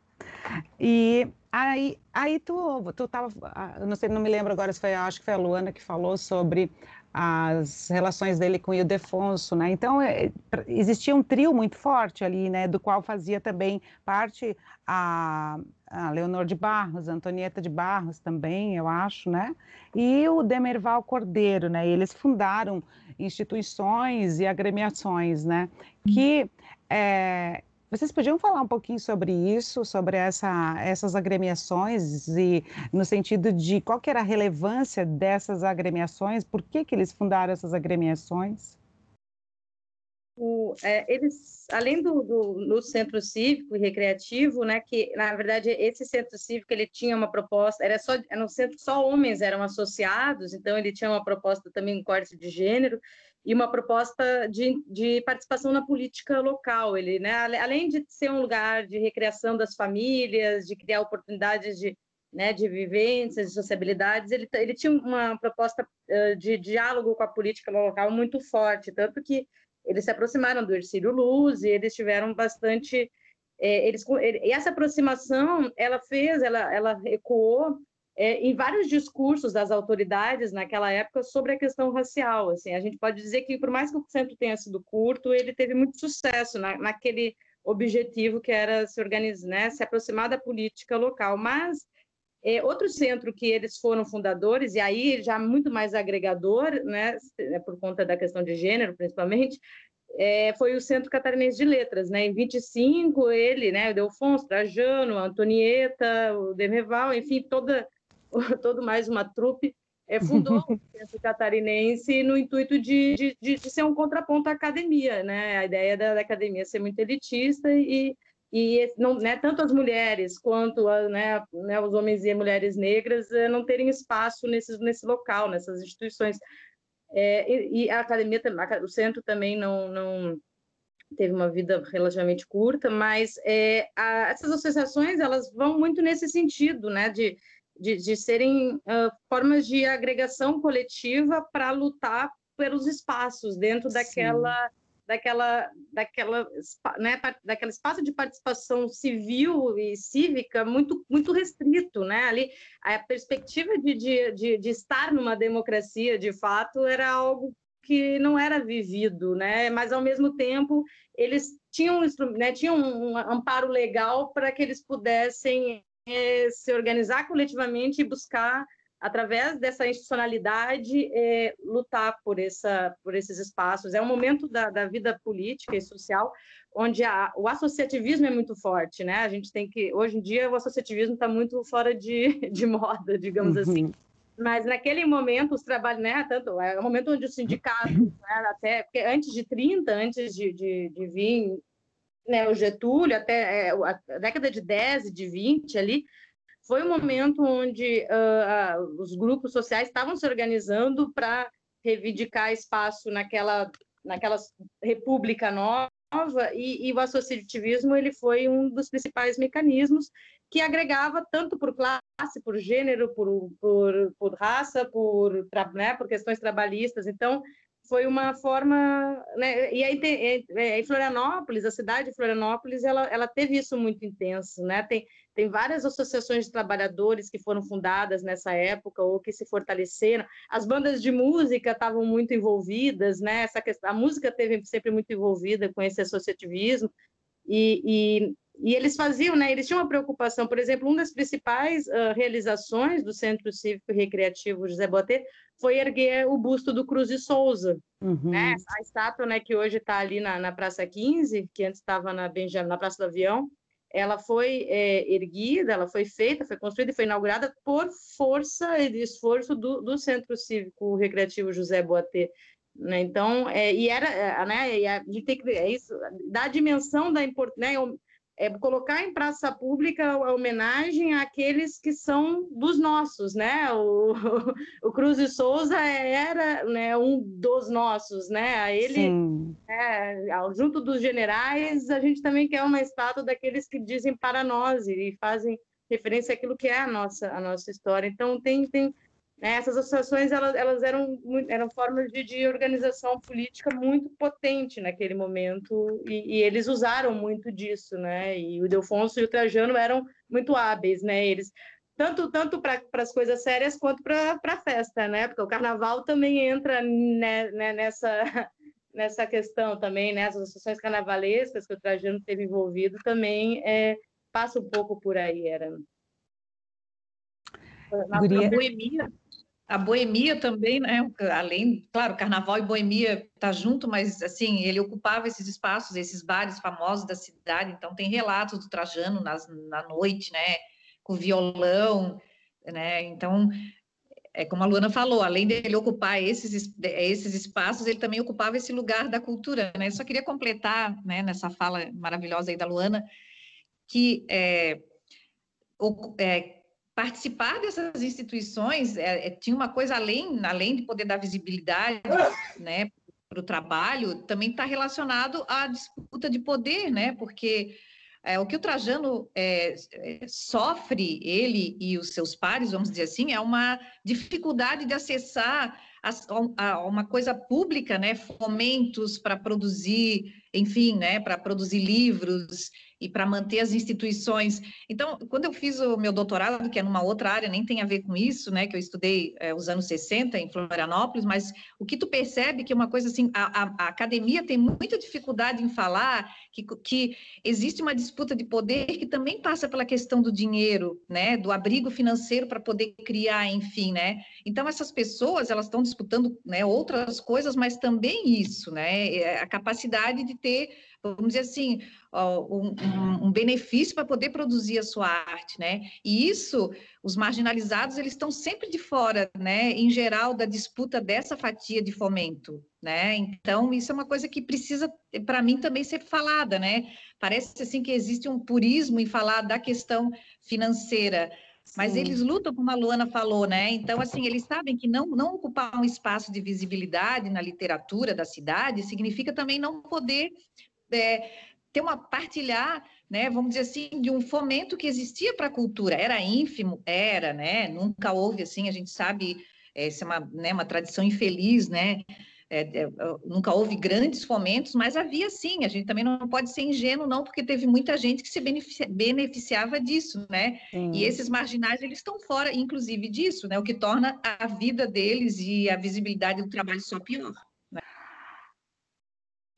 e aí, aí tu, tu tava, ah, não sei, não me lembro agora se foi, acho que foi a Luana que falou sobre as relações dele com o Ildefonso, né? Então é, existia um trio muito forte ali, né? Do qual fazia também parte a, a Leonor de Barros, Antonieta de Barros também, eu acho, né? E o Demerval Cordeiro, né? eles fundaram instituições e agremiações, né? Que é, vocês podiam falar um pouquinho sobre isso, sobre essa, essas agremiações e no sentido de qual que era a relevância dessas agremiações, por que, que eles fundaram essas agremiações? O, é, eles, além do, do, no centro cívico e recreativo, né, que na verdade esse centro cívico ele tinha uma proposta, era só era um centro só homens eram associados, então ele tinha uma proposta também em corte de gênero, e uma proposta de, de participação na política local. Ele, né, além de ser um lugar de recreação das famílias, de criar oportunidades de, né, de vivências, de sociabilidades, ele, ele tinha uma proposta uh, de diálogo com a política local muito forte, tanto que eles se aproximaram do Ercílio Luz e eles tiveram bastante é, eles, e essa aproximação ela fez, ela, ela ecoou é, em vários discursos das autoridades naquela época sobre a questão racial. Assim, a gente pode dizer que, por mais que o centro tenha sido curto, ele teve muito sucesso na, naquele objetivo que era se organizar, né, se aproximar da política local. Mas é, outro centro que eles foram fundadores, e aí já muito mais agregador, né, é por conta da questão de gênero, principalmente, é, foi o Centro Catarinense de Letras, né? Em 25, ele, né, o Delfonso, Trajano, Antonieta, o Demerval, enfim, toda [laughs] todo mais uma trupe, é, [laughs] fundou o Centro Catarinense no intuito de, de, de, de, ser um contraponto à academia, né? A ideia da, da academia ser muito elitista e, e não, né, tanto as mulheres quanto a, né, né, os homens e mulheres negras eh, não terem espaço nesse, nesse local, nessas instituições. É, e, e, a academia, o centro também não, não teve uma vida relativamente curta, mas é, a, essas associações elas vão muito nesse sentido, né, de de, de serem uh, formas de agregação coletiva para lutar pelos espaços dentro daquela daquela daquela né, daquele espaço de participação civil e cívica muito muito restrito né? Ali a perspectiva de, de, de, de estar numa democracia de fato era algo que não era vivido né? Mas ao mesmo tempo eles tinham né, tinham um amparo legal para que eles pudessem é, se organizar coletivamente e buscar, através dessa institucionalidade, é, lutar por, essa, por esses espaços. É um momento da, da vida política e social onde a, o associativismo é muito forte, né? A gente tem que, hoje em dia, o associativismo está muito fora de, [laughs] de moda, digamos assim. uhum. assim. Mas naquele momento, os trabalhos, né, tanto, é o momento onde o sindicato, né, até, porque antes de 30, antes de, de, de vir né, o Getúlio, até é, a década de 10 e de 20 ali, foi um momento onde uh, os grupos sociais estavam se organizando para reivindicar espaço naquela, naquela república nova, e, e, o associativismo ele foi um dos principais mecanismos que agregava tanto por classe, por gênero, por, por, por raça, por, né, por questões trabalhistas. Então, foi uma forma, né? E aí tem, é, em Florianópolis, a cidade de Florianópolis, ela, ela teve isso muito intenso, né? Tem, tem várias associações de trabalhadores que foram fundadas nessa época ou que se fortaleceram. As bandas de música estavam muito envolvidas, né? Essa questão, a música teve sempre muito envolvida com esse associativismo e, e, eles faziam, né? Eles tinham uma preocupação, por exemplo, uma das principais uh, realizações do Centro Cívico e Recreativo José Boté foi erguer o busto do Cruz de Souza, uhum. né? A estátua, né, que hoje está ali na, na, Praça 15, que antes estava na, na Praça do Avião, ela foi é, erguida, ela foi feita, foi construída e foi inaugurada por força e esforço do, do Centro Cívico Recreativo José Boatê. Né? Então, é, e era, é, né, e a gente tem que, é isso, da dimensão da importância, né, é colocar em praça pública a homenagem àqueles que são dos nossos, né? O, [laughs] o Cruz de Souza era né, um dos nossos, né? A ele, é, junto dos generais, a gente também quer uma estátua daqueles que dizem para nós e fazem referência àquilo que é a nossa a nossa história. Então tem tem Né? Essas associações elas, elas eram, eram formas de, de organização política muito potente naquele momento e, e, eles usaram muito disso, né? E o Delfonso e o Trajano eram muito hábeis, né? Eles tanto tanto para as coisas sérias quanto para a festa, né? Porque o Carnaval também entra né, né, nessa [laughs] nessa questão também, né? As associações carnavalescas que o Trajano teve envolvido também é, passa um pouco por aí, era. Na, na boemia, a boemia também, né? Além, claro, carnaval e boemia tá junto, mas assim, ele ocupava esses espaços, esses bares famosos da cidade, então tem relatos do Trajano nas, na noite, né? Com violão, né? Então, é como a Luana falou, além dele ocupar esses, esses espaços, ele também ocupava esse lugar da cultura, né? Eu só queria completar, né, nessa fala maravilhosa aí da Luana, que é, o, é participar dessas instituições é, é, tinha uma coisa além, além de poder dar visibilidade, [laughs] né, para o trabalho, também está relacionado à disputa de poder, né, porque é, o que o Trajano é, sofre, ele e os seus pares, vamos dizer assim, é uma dificuldade de acessar a, a uma coisa pública, né, fomentos para produzir, enfim, né, para produzir livros e para manter as instituições. Então, quando eu fiz o meu doutorado, que é numa outra área, nem tem a ver com isso, né, que eu estudei é, os anos 60 em Florianópolis, mas o que tu percebe que é uma coisa assim, a, a, a academia tem muita dificuldade em falar que, que existe uma disputa de poder que também passa pela questão do dinheiro, né, do abrigo financeiro para poder criar, enfim, né. Então, essas pessoas, elas estão disputando, né, outras coisas, mas também isso, né, é a capacidade de ter vamos dizer assim, um, um, benefício para poder produzir a sua arte, né? E isso, os marginalizados, eles estão sempre de fora, né? Em geral, da disputa dessa fatia de fomento, né? Então, isso é uma coisa que precisa, para mim, também ser falada, né? Parece, assim, que existe um purismo em falar da questão financeira, mas Sim. eles lutam, como a Luana falou, né? Então, assim, eles sabem que não, não ocupar um espaço de visibilidade na literatura da cidade significa também não poder é, ter uma partilhar, né, vamos dizer assim, de um fomento que existia para a cultura. Era ínfimo, era, né? Nunca houve assim, a gente sabe, essa é uma, né, uma tradição infeliz, né? É, é, nunca houve grandes fomentos, mas havia sim. A gente também não pode ser ingênuo, não, porque teve muita gente que se beneficiava disso, né? Sim. E esses marginais eles estão fora, inclusive disso, né? O que torna a vida deles e a visibilidade do trabalho só pior.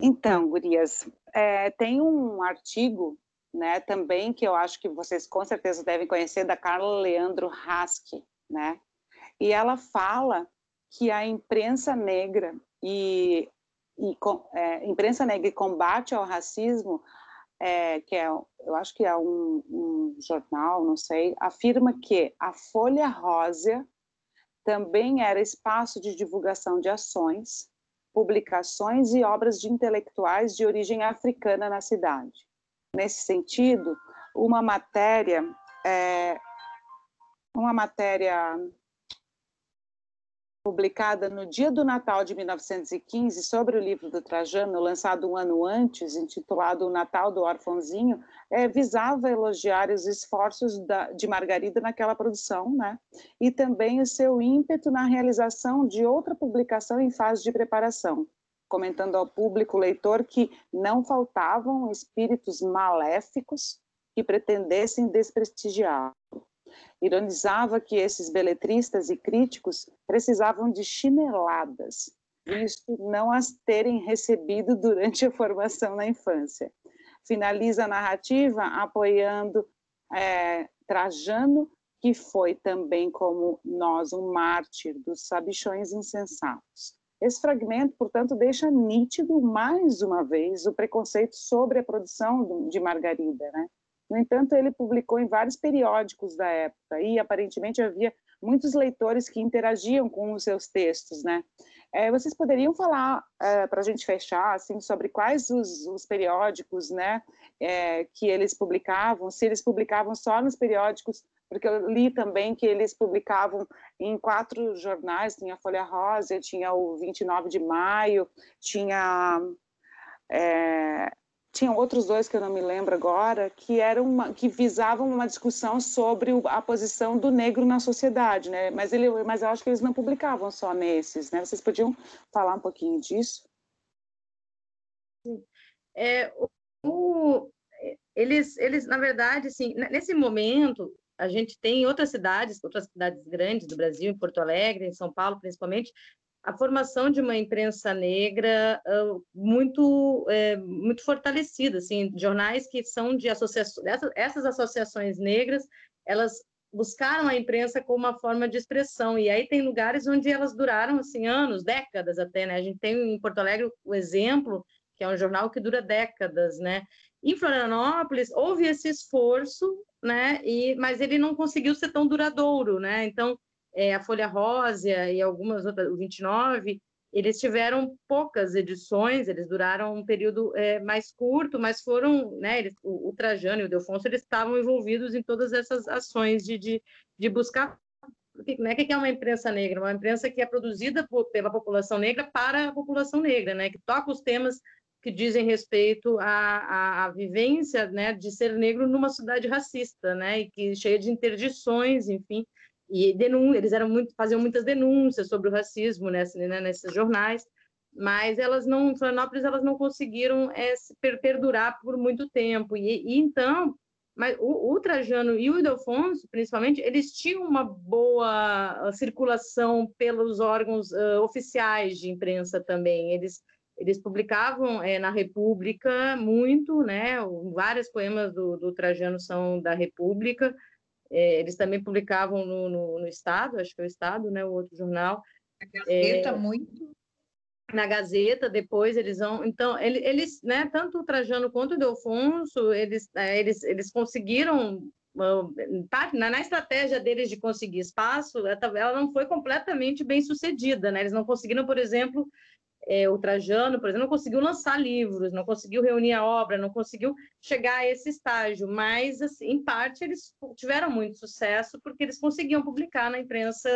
Então, gurias, é, tem um artigo, né, também que eu acho que vocês com certeza devem conhecer, da Carla Leandro Haske, né? E ela fala que a imprensa negra e, e é, imprensa negra e combate ao racismo, é, que é, eu acho que é um, um jornal, não sei, afirma que a Folha Rosa também era espaço de divulgação de ações publicações e obras de intelectuais de origem africana na cidade. Nesse sentido, uma matéria, é, uma matéria publicada no dia do Natal de 1915 sobre o livro do Trajano, lançado um ano antes, intitulado O Natal do Orfãozinho, é, visava elogiar os esforços da, de Margarida naquela produção, né? E também o seu ímpeto na realização de outra publicação em fase de preparação, comentando ao público leitor que não faltavam espíritos maléficos que pretendessem desprestigiá-lo ironizava que esses beletristas e críticos precisavam de chineladas, visto não as terem recebido durante a formação na infância. Finaliza a narrativa apoiando é, Trajano, que foi também, como nós, um mártir dos sabichões insensatos. Esse fragmento, portanto, deixa nítido, mais uma vez, o preconceito sobre a produção de Margarida, né? No entanto, ele publicou em vários periódicos da época e aparentemente havia muitos leitores que interagiam com os seus textos, né? É, vocês poderiam falar é, para a gente fechar, assim, sobre quais os, os periódicos, né, é, que eles publicavam? Se eles publicavam só nos periódicos, porque eu li também que eles publicavam em quatro jornais, tinha a Folha Rosa, tinha o 29 de Maio, tinha é, tinham outros dois que eu não me lembro agora, que eram uma, que visavam uma discussão sobre a posição do negro na sociedade, né? Mas ele, mas eu acho que eles não publicavam só nesses, né? Vocês podiam falar um pouquinho disso? É, o, eles, eles, na verdade, assim, nesse momento, a gente tem em outras cidades, outras cidades grandes do Brasil, em Porto Alegre, em São Paulo, principalmente, a formação de uma imprensa negra uh, muito é, muito fortalecida, assim, jornais que são de associações, essas, essas associações negras, elas buscaram a imprensa como uma forma de expressão, e aí tem lugares onde elas duraram, assim, anos, décadas até, né, a gente tem em Porto Alegre o exemplo, que é um jornal que dura décadas, né, em Florianópolis houve esse esforço, né, e, mas ele não conseguiu ser tão duradouro, né, então é, a Folha Rosa e algumas outras, o 29, eles tiveram poucas edições, eles duraram um período é, mais curto, mas foram, né, eles, o, o, Trajano e o Delfonso, eles estavam envolvidos em todas essas ações de, de, de buscar né, o que é uma imprensa negra? Uma imprensa que é produzida por, pela população negra para a população negra, né, que toca os temas que dizem respeito à, à, à, vivência né, de ser negro numa cidade racista, né, e que cheia de interdições, enfim, e denun eles eram muito faziam muitas denúncias sobre o racismo nessa, né, nesses jornais mas elas não Florianópolis elas não conseguiram é, per perdurar por muito tempo e, e então mas o, o, Trajano e o Ildefonso, principalmente, eles tinham uma boa circulação pelos órgãos uh, oficiais de imprensa também. Eles, eles publicavam é, na República muito, né? Vários poemas do, do Trajano são da República. É, eles também publicavam no, no, no, Estado, acho que é o Estado, né, o outro jornal. Na Gazeta, é, muito. Na Gazeta, depois eles vão. Então, eles, né, tanto o Trajano quanto o Delfonso, eles, é, eles, eles conseguiram. Na, na estratégia deles de conseguir espaço, ela não foi completamente bem sucedida, né? Eles não conseguiram, por exemplo, é, o Trajano, por exemplo, não conseguiu lançar livros, não conseguiu reunir a obra, não conseguiu chegar a esse estágio, mas, assim, em parte, eles tiveram muito sucesso porque eles conseguiam publicar na imprensa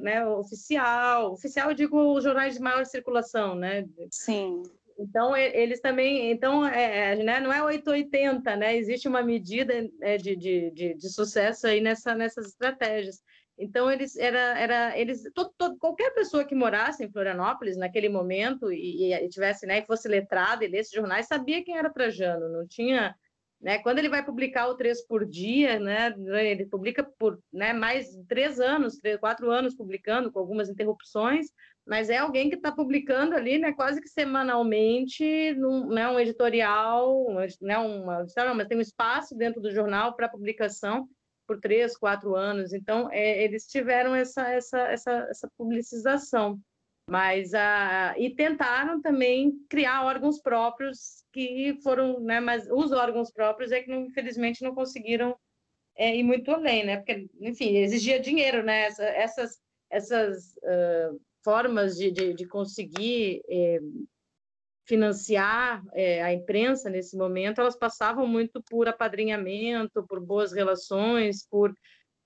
né, oficial, oficial, eu digo, os jornais de maior circulação, né? Sim. Então, eles também, então, é, é né, não é 880, né? Existe uma medida é, de, de, de, de sucesso aí nessa, nessas estratégias. Então, eles, era, era, eles todo, todo, qualquer pessoa que morasse em Florianópolis naquele momento e, e tivesse, né, e fosse letrada e lesse jornais, sabia quem era Trajano, não tinha, né, quando ele vai publicar o Três por Dia, né, ele publica por, né, mais três anos, três, quatro anos publicando, com algumas interrupções, mas é alguém que está publicando ali, né, quase que semanalmente, num, né, um editorial, né, uma, não, mas tem um espaço dentro do jornal para publicação, por três, quatro anos. Então, é, eles tiveram essa, essa, essa, essa publicização. Mas e tentaram também criar órgãos próprios que foram, né, mas os órgãos próprios é que infelizmente não conseguiram é, ir muito além, né? Porque, enfim, exigia dinheiro, né? Essa, essas essas uh, formas de, de, de conseguir eh, financiar é, a imprensa nesse momento, elas passavam muito por apadrinhamento, por boas relações, por,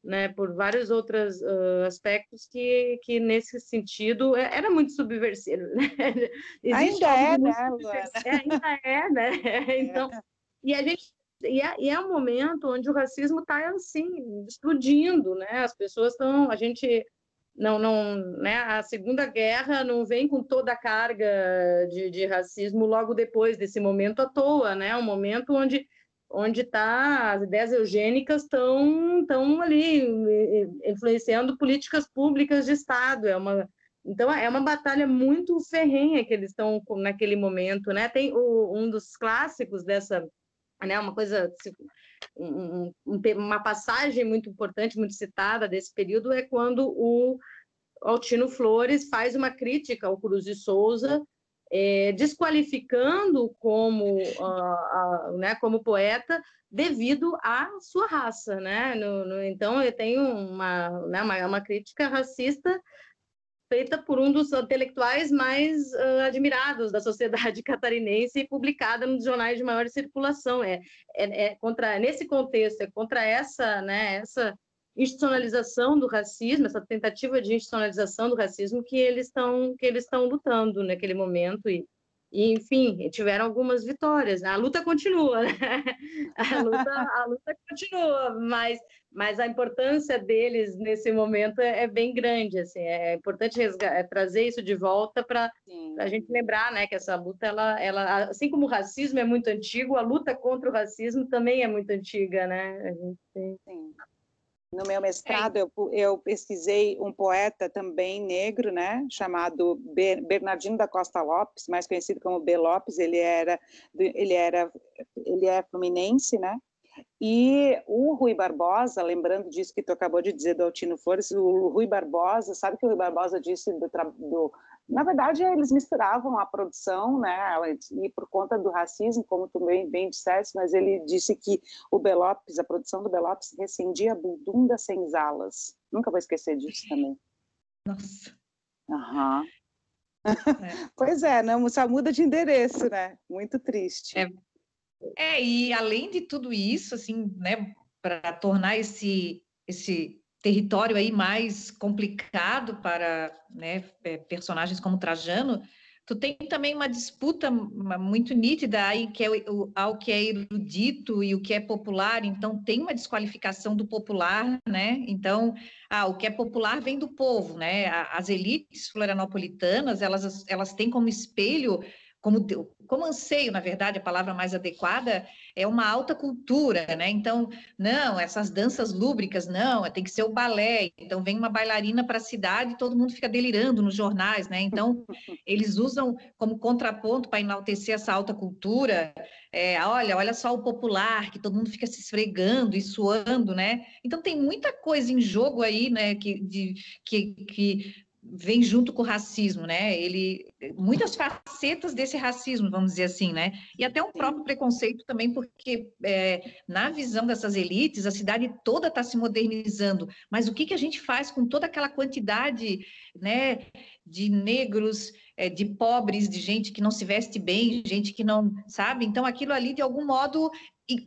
né, por vários outros uh, aspectos que, que, nesse sentido, é, era muito subversivo. [laughs] Né? ainda é, né, é, ainda é, né? [laughs] Então, e a gente e é, e é, um momento onde o racismo está assim explodindo, né? As pessoas estão, a gente não, não, né, a Segunda Guerra não vem com toda a carga de, de racismo logo depois desse momento à toa, né? Um momento onde onde tá as ideias eugênicas estão estão ali influenciando políticas públicas de Estado. É uma então é uma batalha muito ferrenha que eles estão naquele momento, né? Tem o, um dos clássicos dessa, né? Uma coisa um, um, uma passagem muito importante, muito citada desse período é quando o Altino Flores faz uma crítica ao Cruz de Souza, é, desqualificando como, uh, uh, né, como poeta devido à sua raça, né? No, no, então eu tenho uma, né, uma, uma crítica racista feita por um dos intelectuais mais uh, admirados da sociedade [laughs] catarinense e publicada nos jornais de maior circulação. É, é, é, contra nesse contexto, é contra essa, né, essa institucionalização do racismo, essa tentativa de institucionalização do racismo que eles estão que eles estão lutando naquele momento e e, enfim, tiveram algumas vitórias. Né? A luta continua, né? [laughs] A luta, a luta continua, mas, mas a importância deles nesse momento é, é bem grande. Assim, é importante é trazer isso de volta para a gente lembrar né, que essa luta, ela, ela, assim como o racismo é muito antigo, a luta contra o racismo também é muito antiga. Né? A gente tem... Sim. No meu mestrado, eu, eu, pesquisei um poeta também negro, né, chamado Bernardino da Costa Lopes, mais conhecido como B. Lopes. Ele era, ele era, ele é fluminense, né? E o Rui Barbosa, lembrando disso que tu acabou de dizer do Altino Flores, o Rui Barbosa, sabe que o Rui Barbosa disse do, do na verdade, eles misturavam a produção, né, e por conta do racismo, como tu bem, bem disseste, mas ele disse que o Belopes, a produção do Belopes, recendia a bundunda senzalas. Nunca vou esquecer disso também. Nossa. Aham. É. [laughs] pois é, não, só muda de endereço, né? Muito triste. É, é e além de tudo isso, assim, né, para tornar esse, esse território aí mais complicado para né, é, personagens como Trajano, tu tem também uma disputa muito nítida aí que é o, ao que é erudito e o que é popular, então tem uma desqualificação do popular, né? Então, ah, o que é popular vem do povo, né? As elites florianopolitanas, elas, elas têm como espelho como, como anseio, na verdade, a palavra mais adequada é uma alta cultura, né? Então, não, essas danças lúbricas, não, tem que ser o balé. Então, vem uma bailarina para a cidade e todo mundo fica delirando nos jornais, né? Então, [laughs] eles usam como contraponto para enaltecer essa alta cultura. É, olha, olha só o popular, que todo mundo fica se esfregando e suando, né? Então, tem muita coisa em jogo aí, né? Que, de, que, que vem junto com o racismo, né? Ele muitas facetas desse racismo, vamos dizer assim, né? E até um próprio preconceito também, porque é, na visão dessas elites a cidade toda está se modernizando, mas o que que a gente faz com toda aquela quantidade, né? De negros, é, de pobres, de gente que não se veste bem, gente que não sabe. Então aquilo ali de algum modo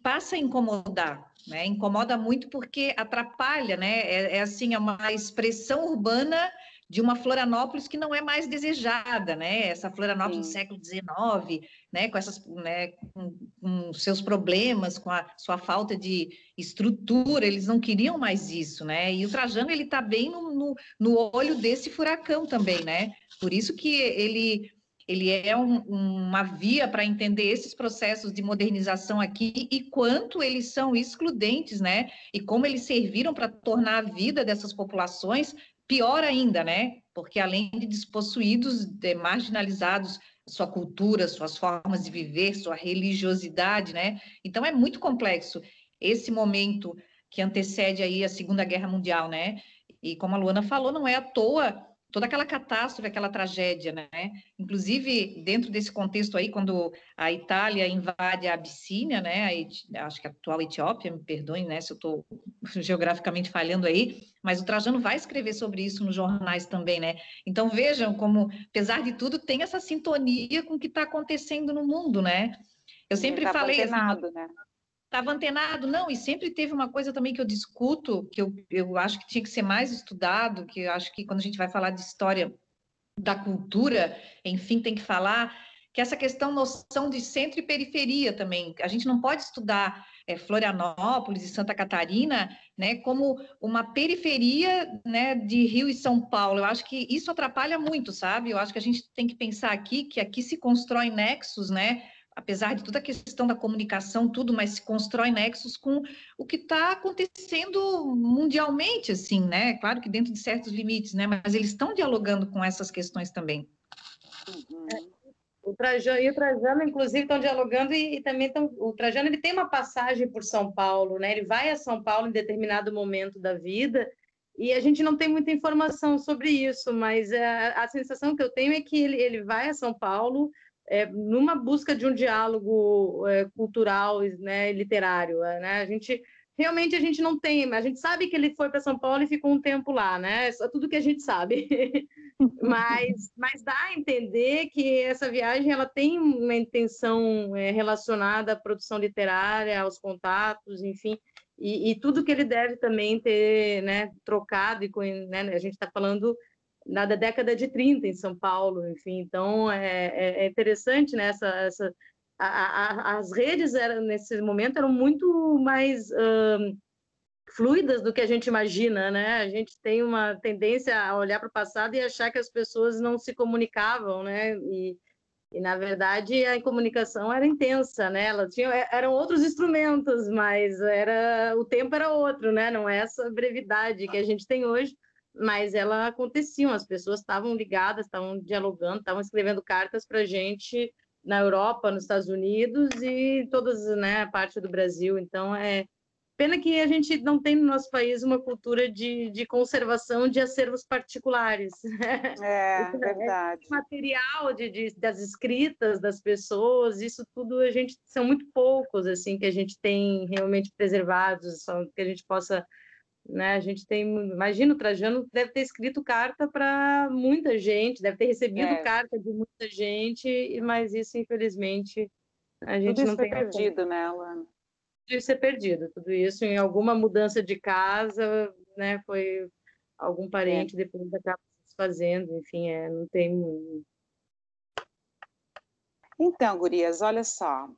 passa a incomodar, né? Incomoda muito porque atrapalha, né? É, é assim é uma expressão urbana de uma Florianópolis que não é mais desejada, né? Essa Florianópolis Sim. do século XIX, né? Com essas, né? Com, com, seus problemas, com a sua falta de estrutura, eles não queriam mais isso, né? E o Trajano ele está bem no, no, no, olho desse furacão também, né? Por isso que ele ele é um, uma via para entender esses processos de modernização aqui e quanto eles são excludentes, né? E como eles serviram para tornar a vida dessas populações Pior ainda, né? Porque além de despossuídos, de marginalizados, sua cultura, suas formas de viver, sua religiosidade, né? Então é muito complexo esse momento que antecede aí a Segunda Guerra Mundial, né? E como a Luana falou, não é à toa toda aquela catástrofe, aquela tragédia, né? Inclusive, dentro desse contexto aí, quando a Itália invade a Abissínia, né? A, acho que a atual Etiópia, me perdoem, né? Se eu estou [laughs] geograficamente falhando aí, mas o Trajano vai escrever sobre isso nos jornais também, né? Então, vejam como, apesar de tudo, tem essa sintonia com o que está acontecendo no mundo, né? Eu sempre tá falei... Assim, né? Estava antenado, não, e sempre teve uma coisa também que eu discuto, que eu, eu acho que tinha que ser mais estudado, que eu acho que quando a gente vai falar de história da cultura, enfim, tem que falar, que essa questão, noção de centro e periferia também, a gente não pode estudar é, Florianópolis e Santa Catarina, né, como uma periferia, né, de Rio e São Paulo, eu acho que isso atrapalha muito, sabe, eu acho que a gente tem que pensar aqui, que aqui se constrói nexos, né, apesar de toda a questão da comunicação, tudo, mas se constrói nexos com o que está acontecendo mundialmente, assim, né? Claro que dentro de certos limites, né? Mas eles estão dialogando com essas questões também. Uhum. O Trajano, e o Trajano, inclusive, estão dialogando e, e também estão, o Trajano ele tem uma passagem por São Paulo, né? Ele vai a São Paulo em determinado momento da vida e a gente não tem muita informação sobre isso, mas a, a sensação que eu tenho é que ele, ele vai a São Paulo é, numa busca de um diálogo é, cultural, né, literário, é, né? A gente realmente a gente não tem, a gente sabe que ele foi para São Paulo e ficou um tempo lá, né? É tudo que a gente sabe. [laughs] mas, mas dá a entender que essa viagem ela tem uma intenção é, relacionada à produção literária, aos contatos, enfim, e, e, tudo que ele deve também ter, né, trocado e né, a gente está falando na década de 30 em São Paulo, enfim. Então, é, é, é interessante, né? Essa, essa, a, a, as redes, eram, nesse momento, eram muito mais fluidas do que a gente imagina, né? A gente tem uma tendência a olhar para o passado e achar que as pessoas não se comunicavam, né? E, e na verdade a comunicação era intensa, né? Ela tinha eram outros instrumentos, mas era o tempo era outro, né? Não é essa brevidade que a gente tem hoje, mas ela acontecia, as pessoas estavam ligadas, estavam dialogando, estavam escrevendo cartas para a gente na Europa, nos Estados Unidos e todas, né, a parte do Brasil. Então é Pena que a gente não tem no nosso país uma cultura de, de conservação de acervos particulares. [laughs] É, verdade. É material de, de, das escritas das pessoas, isso tudo a gente são muito poucos assim que a gente tem realmente preservados, que a gente possa, né? A gente tem, imagina o Trajano deve ter escrito carta para muita gente, deve ter recebido é. carta de muita gente, mas isso infelizmente a gente tudo não tem perdido, né, Alana? de ser perdido. Tudo isso em alguma mudança de casa, né? Foi algum parente é. depois acaba se fazendo, enfim, é, não tem. Então, gurias, olha só.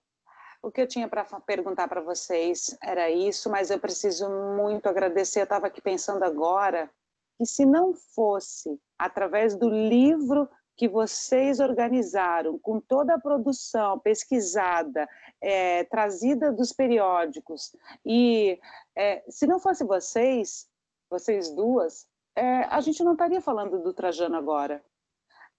O que eu tinha para perguntar para vocês era isso, mas eu preciso muito agradecer. Eu estava aqui pensando agora que se não fosse através do livro que vocês organizaram, com toda a produção pesquisada, é, trazida dos periódicos, e é, se não fosse vocês, vocês duas, é, a gente não estaria falando do Trajano agora.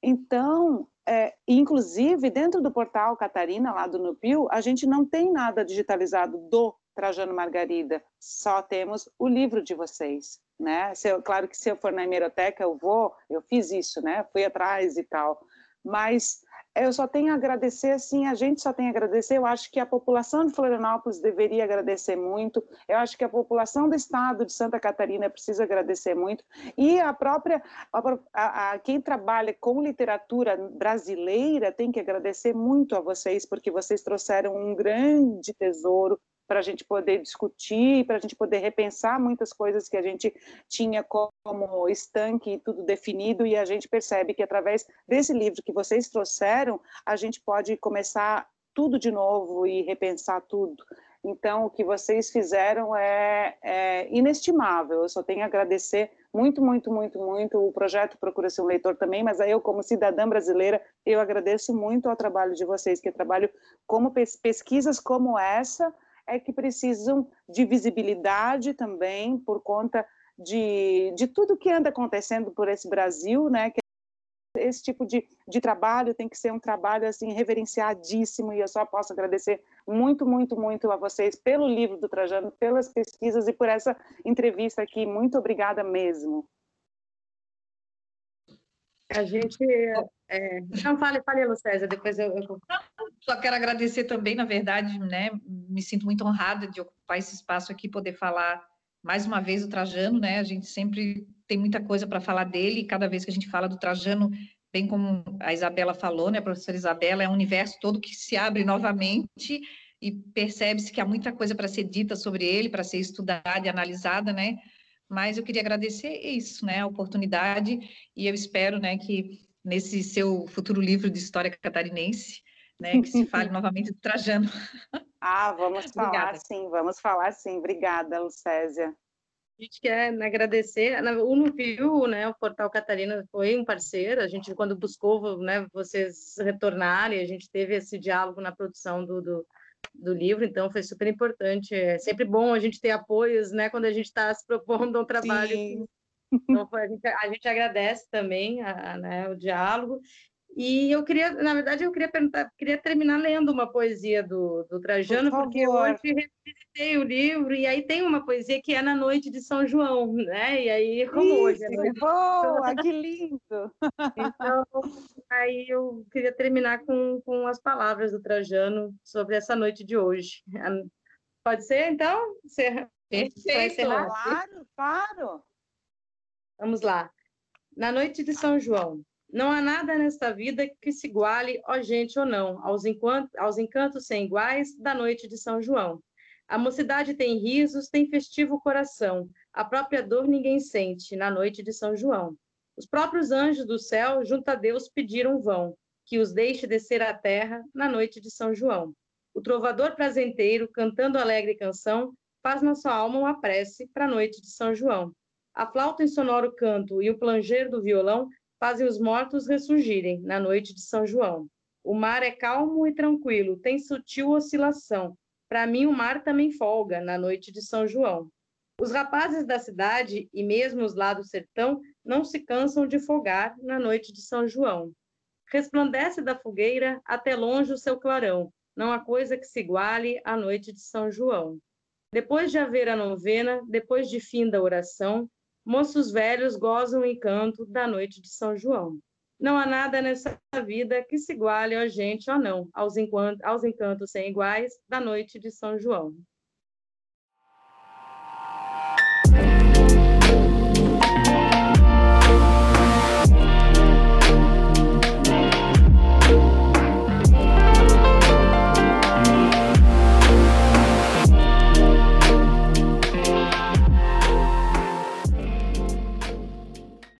Então, é, inclusive, dentro do portal Catarina, lá do Nupil, a gente não tem nada digitalizado do Trajano Margarida, só temos o livro de vocês né? Se eu, claro que se eu for na hemeroteca eu vou, eu fiz isso, né? Fui atrás e tal. Mas eu só tenho a agradecer, assim, a gente só tem a agradecer. Eu acho que a população de Florianópolis deveria agradecer muito. Eu acho que a população do estado de Santa Catarina precisa agradecer muito. E a própria, a, a, quem trabalha com literatura brasileira tem que agradecer muito a vocês, porque vocês trouxeram um grande tesouro para a gente poder discutir, para a gente poder repensar muitas coisas que a gente tinha como estanque e tudo definido, e a gente percebe que através desse livro que vocês trouxeram, a gente pode começar tudo de novo e repensar tudo. Então, o que vocês fizeram é, é, inestimável. Eu só tenho a agradecer muito, muito, muito, muito. O projeto Procura Ser um Leitor também, mas eu, como cidadã brasileira, eu agradeço muito ao trabalho de vocês, que trabalho como pesquisas como essa, é que precisam de visibilidade também por conta de, de tudo que anda acontecendo por esse Brasil, né? Que esse tipo de, de trabalho tem que ser um trabalho assim reverenciadíssimo e eu só posso agradecer muito, muito, muito a vocês pelo livro do Trajano, pelas pesquisas e por essa entrevista aqui. Muito obrigada mesmo. A gente. É... Não, fale, fale, Lucésia, depois eu. Só quero agradecer também, na verdade, né? Me sinto muito honrada de ocupar esse espaço aqui, poder falar mais uma vez do Trajano, né? A gente sempre tem muita coisa para falar dele, e cada vez que a gente fala do Trajano, bem como a Isabela falou, né, a professora Isabela, é um universo todo que se abre novamente e percebe-se que há muita coisa para ser dita sobre ele, para ser estudada e analisada, né? Mas eu queria agradecer isso, né, a oportunidade, e eu espero, né, que nesse seu futuro livro de história catarinense, né, que se fale [laughs] novamente do Trajano. Ah, vamos [laughs] falar sim, vamos falar sim. Obrigada, Lucésia. A gente quer agradecer, o Nuvio, né, o Portal Catarina foi um parceiro, a gente quando buscou, né, vocês retornarem, a gente teve esse diálogo na produção do, do do livro, então foi super importante. É sempre bom a gente ter apoios, né, quando a gente está se propondo a um trabalho. Sim. Então, a, gente, a gente agradece também a, né, o diálogo e eu queria, na verdade, eu queria perguntar, queria terminar lendo uma poesia do, do Trajano, Por porque hoje revisitei o livro, e aí tem uma poesia que é na noite de São João, né? E aí, como Isso, hoje. É boa, que lindo! Então, aí eu queria terminar com, com as palavras do Trajano sobre essa noite de hoje. Pode ser, então? Perfeito, claro, claro. Vamos lá. Na noite de São João, não há nada nesta vida que se iguale, ó gente ou não, aos, encantos, aos encantos sem iguais da noite de São João. A mocidade tem risos, tem festivo coração, a própria dor ninguém sente na noite de São João. Os próprios anjos do céu, junto a Deus, pediram vão, que os deixe descer à terra na noite de São João. O trovador prazenteiro, cantando alegre canção, faz na sua alma uma prece para a noite de São João. A flauta em sonoro canto e o planger do violão fazem os mortos ressurgirem na noite de São João. O mar é calmo e tranquilo, tem sutil oscilação. Para mim, o mar também folga na noite de São João. Os rapazes da cidade e mesmo os lá do sertão não se cansam de folgar na noite de São João. Resplandece da fogueira até longe o seu clarão, não há coisa que se iguale à noite de São João. Depois de haver a novena, depois de fim da oração, moços velhos gozam o encanto da noite de São João. Não há nada nessa vida que se iguale a gente ou não aos, aos encantos sem iguais da noite de São João.